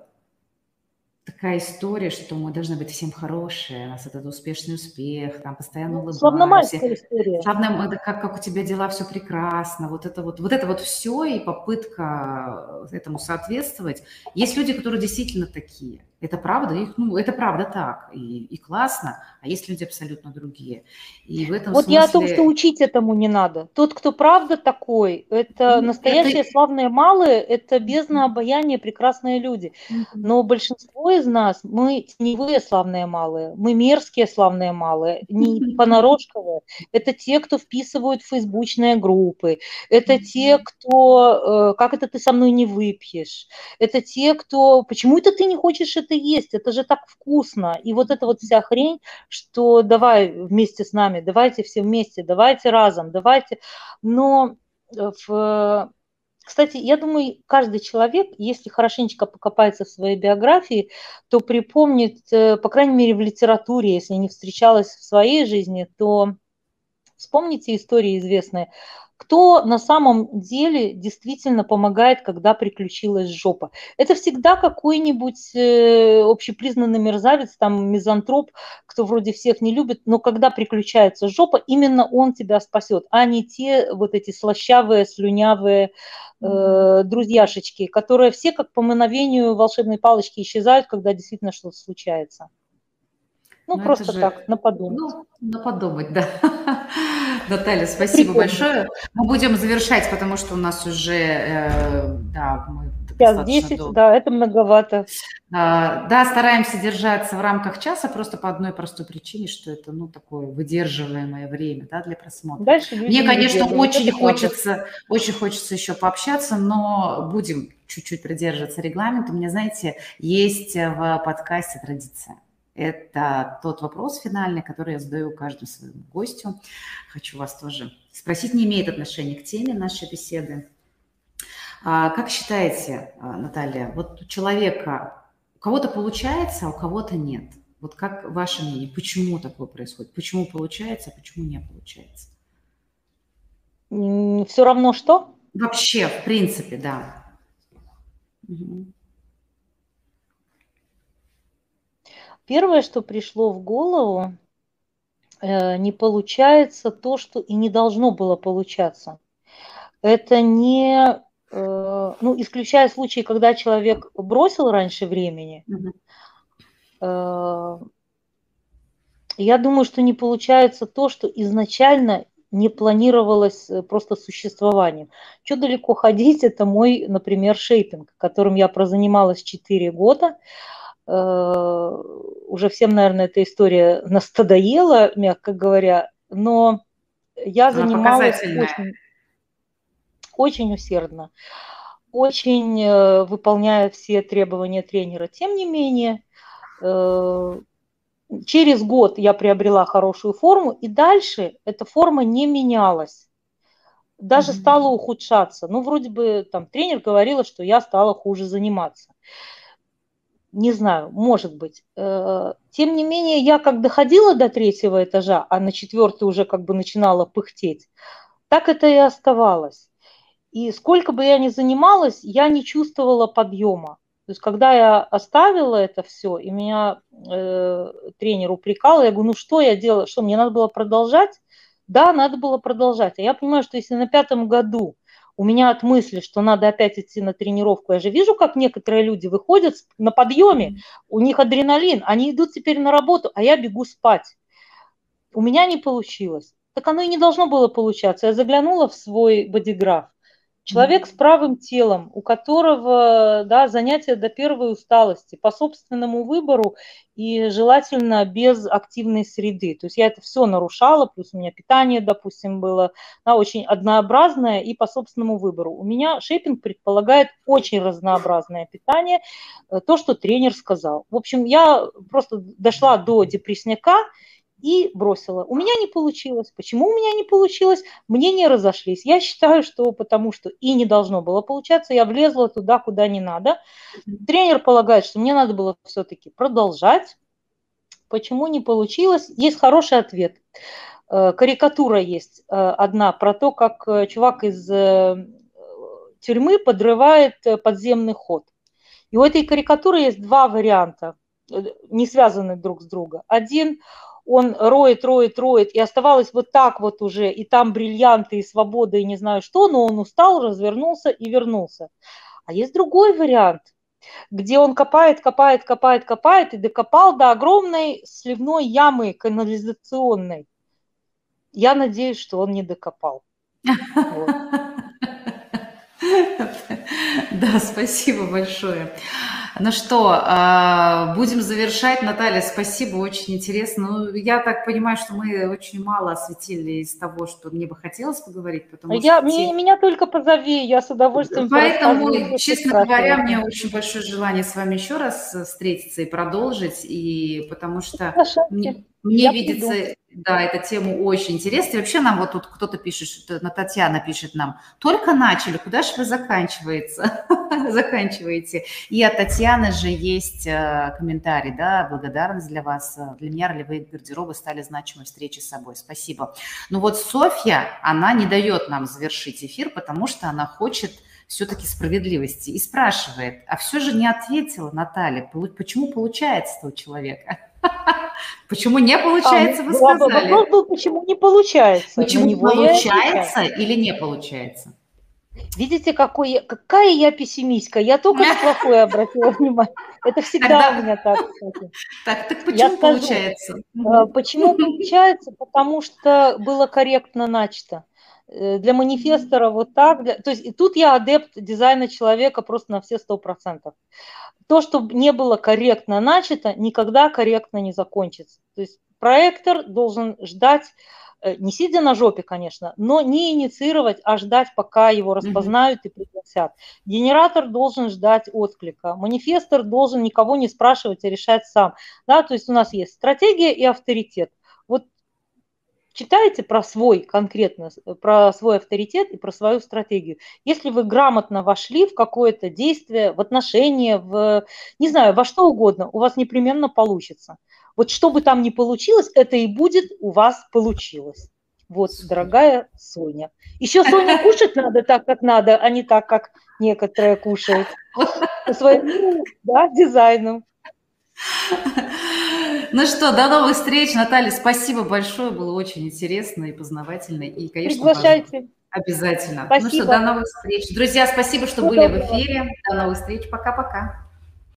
такая история, что мы должны быть всем хорошие, у нас этот успешный успех, там постоянно улыбаемся. Славномайская история. Славно, как, как у тебя дела, все прекрасно, вот это вот, вот это вот все и попытка этому соответствовать. Есть люди, которые действительно такие. Это правда, их, ну, это правда так, и, и классно, а есть люди абсолютно другие. И в этом вот смысле... я о том, что учить этому не надо. Тот, кто правда такой, это ну, настоящие это... славные малые, это бездна обаяния, прекрасные люди. Но большинство из нас, мы теневые славные малые, мы мерзкие славные малые, не [LAUGHS] понарошковые. Это те, кто вписывают в фейсбучные группы, это те, кто, э, как это ты со мной не выпьешь, это те, кто, почему это ты не хочешь это это есть, это же так вкусно. И вот эта вот вся хрень, что давай вместе с нами, давайте все вместе, давайте разом, давайте. Но в кстати, я думаю, каждый человек, если хорошенечко покопается в своей биографии, то припомнит, э, по крайней мере, в литературе, если не встречалась в своей жизни, то вспомните истории известные кто на самом деле действительно помогает, когда приключилась жопа. Это всегда какой-нибудь э, общепризнанный мерзавец, там мизантроп, кто вроде всех не любит, но когда приключается жопа, именно он тебя спасет, а не те вот эти слащавые, слюнявые э, друзьяшечки, которые все как по мановению волшебной палочки исчезают, когда действительно что-то случается. Ну, Но просто же, так, на подумать. Ну, на подумать, да. [LAUGHS] Наталья, спасибо Прикольно. большое. Мы будем завершать, потому что у нас уже, э, да, мы Час 10, долго. да, это многовато. А, да, стараемся держаться в рамках часа просто по одной простой причине, что это, ну, такое выдерживаемое время, да, для просмотра. Дальше Мне, конечно, очень это хочется, правда. очень хочется еще пообщаться, но будем чуть-чуть придерживаться регламента. У меня, знаете, есть в подкасте традиция. Это тот вопрос финальный, который я задаю каждому своему гостю. Хочу вас тоже спросить, не имеет отношения к теме нашей беседы. А, как считаете, а, Наталья, вот у человека, у кого-то получается, а у кого-то нет? Вот как ваше мнение, почему такое происходит? Почему получается, а почему не получается? Все равно что? Вообще, в принципе, да. Угу. Первое, что пришло в голову, э, не получается то, что и не должно было получаться. Это не, э, ну, исключая случаи, когда человек бросил раньше времени, э, я думаю, что не получается то, что изначально не планировалось просто существованием. Что далеко ходить, это мой, например, шейпинг, которым я прозанималась 4 года. Э, уже всем, наверное, эта история настадоела, мягко говоря, но я занималась очень, очень усердно, очень э, выполняя все требования тренера. Тем не менее, э, через год я приобрела хорошую форму, и дальше эта форма не менялась. Даже mm-hmm. стала ухудшаться. Ну, вроде бы там тренер говорила, что я стала хуже заниматься не знаю, может быть. Э, тем не менее, я как доходила до третьего этажа, а на четвертый уже как бы начинала пыхтеть, так это и оставалось. И сколько бы я ни занималась, я не чувствовала подъема. То есть, когда я оставила это все, и меня э, тренер упрекал, я говорю, ну что я делала, что мне надо было продолжать? Да, надо было продолжать. А я понимаю, что если на пятом году у меня от мысли, что надо опять идти на тренировку, я же вижу, как некоторые люди выходят на подъеме, у них адреналин, они идут теперь на работу, а я бегу спать. У меня не получилось. Так оно и не должно было получаться. Я заглянула в свой бодиграф. Человек с правым телом, у которого да, занятия до первой усталости по собственному выбору и желательно без активной среды. То есть я это все нарушала, плюс у меня питание, допустим, было да, очень однообразное и по собственному выбору. У меня шейпинг предполагает очень разнообразное питание, э, то, что тренер сказал. В общем, я просто дошла до депрессняка, и бросила. У меня не получилось. Почему у меня не получилось? Мнения разошлись. Я считаю, что потому что и не должно было получаться, я влезла туда, куда не надо. Тренер полагает, что мне надо было все-таки продолжать. Почему не получилось? Есть хороший ответ. Э, карикатура есть э, одна про то, как э, чувак из тюрьмы подрывает подземный ход. И у этой карикатуры есть два варианта, не связанные друг с другом. Один – он роет, роет, роет, и оставалось вот так вот уже, и там бриллианты, и свобода, и не знаю что, но он устал, развернулся и вернулся. А есть другой вариант, где он копает, копает, копает, копает, и докопал до огромной сливной ямы канализационной. Я надеюсь, что он не докопал. [LAUGHS] Да, спасибо большое. Ну что, а, будем завершать. Наталья, спасибо, очень интересно. Ну, я так понимаю, что мы очень мало осветили из того, что мне бы хотелось поговорить, потому я, что... Мне, Меня только позови, я с удовольствием Поэтому, честно говоря, мне очень большое желание с вами еще раз встретиться и продолжить, и потому что мне, мне видится, приду. Да, эта тема очень интересная. И вообще нам вот тут кто-то пишет, что на Татьяна пишет нам, только начали, куда же вы заканчивается? [LAUGHS] заканчиваете? И от Татьяны же есть э, комментарий, да, благодарность для вас. Для меня ролевые гардеробы стали значимой встречи с собой. Спасибо. Ну вот Софья, она не дает нам завершить эфир, потому что она хочет все-таки справедливости и спрашивает, а все же не ответила Наталья, почему получается у человека? [LAUGHS] Почему не получается, а, вы сказали? Вопрос был, почему не получается. Почему получается или не получается? Видите, какой какая я пессимистка. Я только на [LAUGHS] плохое обратила внимание. Это всегда Тогда... у меня так, кстати. Так, так почему я получается? Скажу, почему [LAUGHS] получается? Потому что было корректно начато. Э, для манифестора вот так. Для... То есть и тут я адепт дизайна человека просто на все сто процентов то, что не было корректно начато, никогда корректно не закончится. То есть проектор должен ждать, э, не сидя на жопе, конечно, но не инициировать, а ждать, пока его распознают и пригласят. Генератор должен ждать отклика. Манифестор должен никого не спрашивать, а решать сам. Да, то есть у нас есть стратегия и авторитет читаете про свой конкретно, про свой авторитет и про свою стратегию. Если вы грамотно вошли в какое-то действие, в отношения, в, не знаю, во что угодно, у вас непременно получится. Вот что бы там ни получилось, это и будет у вас получилось. Вот, дорогая Соня. Еще Соня кушать надо так, как надо, а не так, как некоторые кушают. По своему да, дизайну. Ну что, до новых встреч. Наталья, спасибо большое. Было очень интересно и познавательно. И, конечно, Приглашайте. Обязательно. Спасибо. Ну что, до новых встреч. Друзья, спасибо, что Всего были доброго. в эфире. До новых встреч. Пока-пока.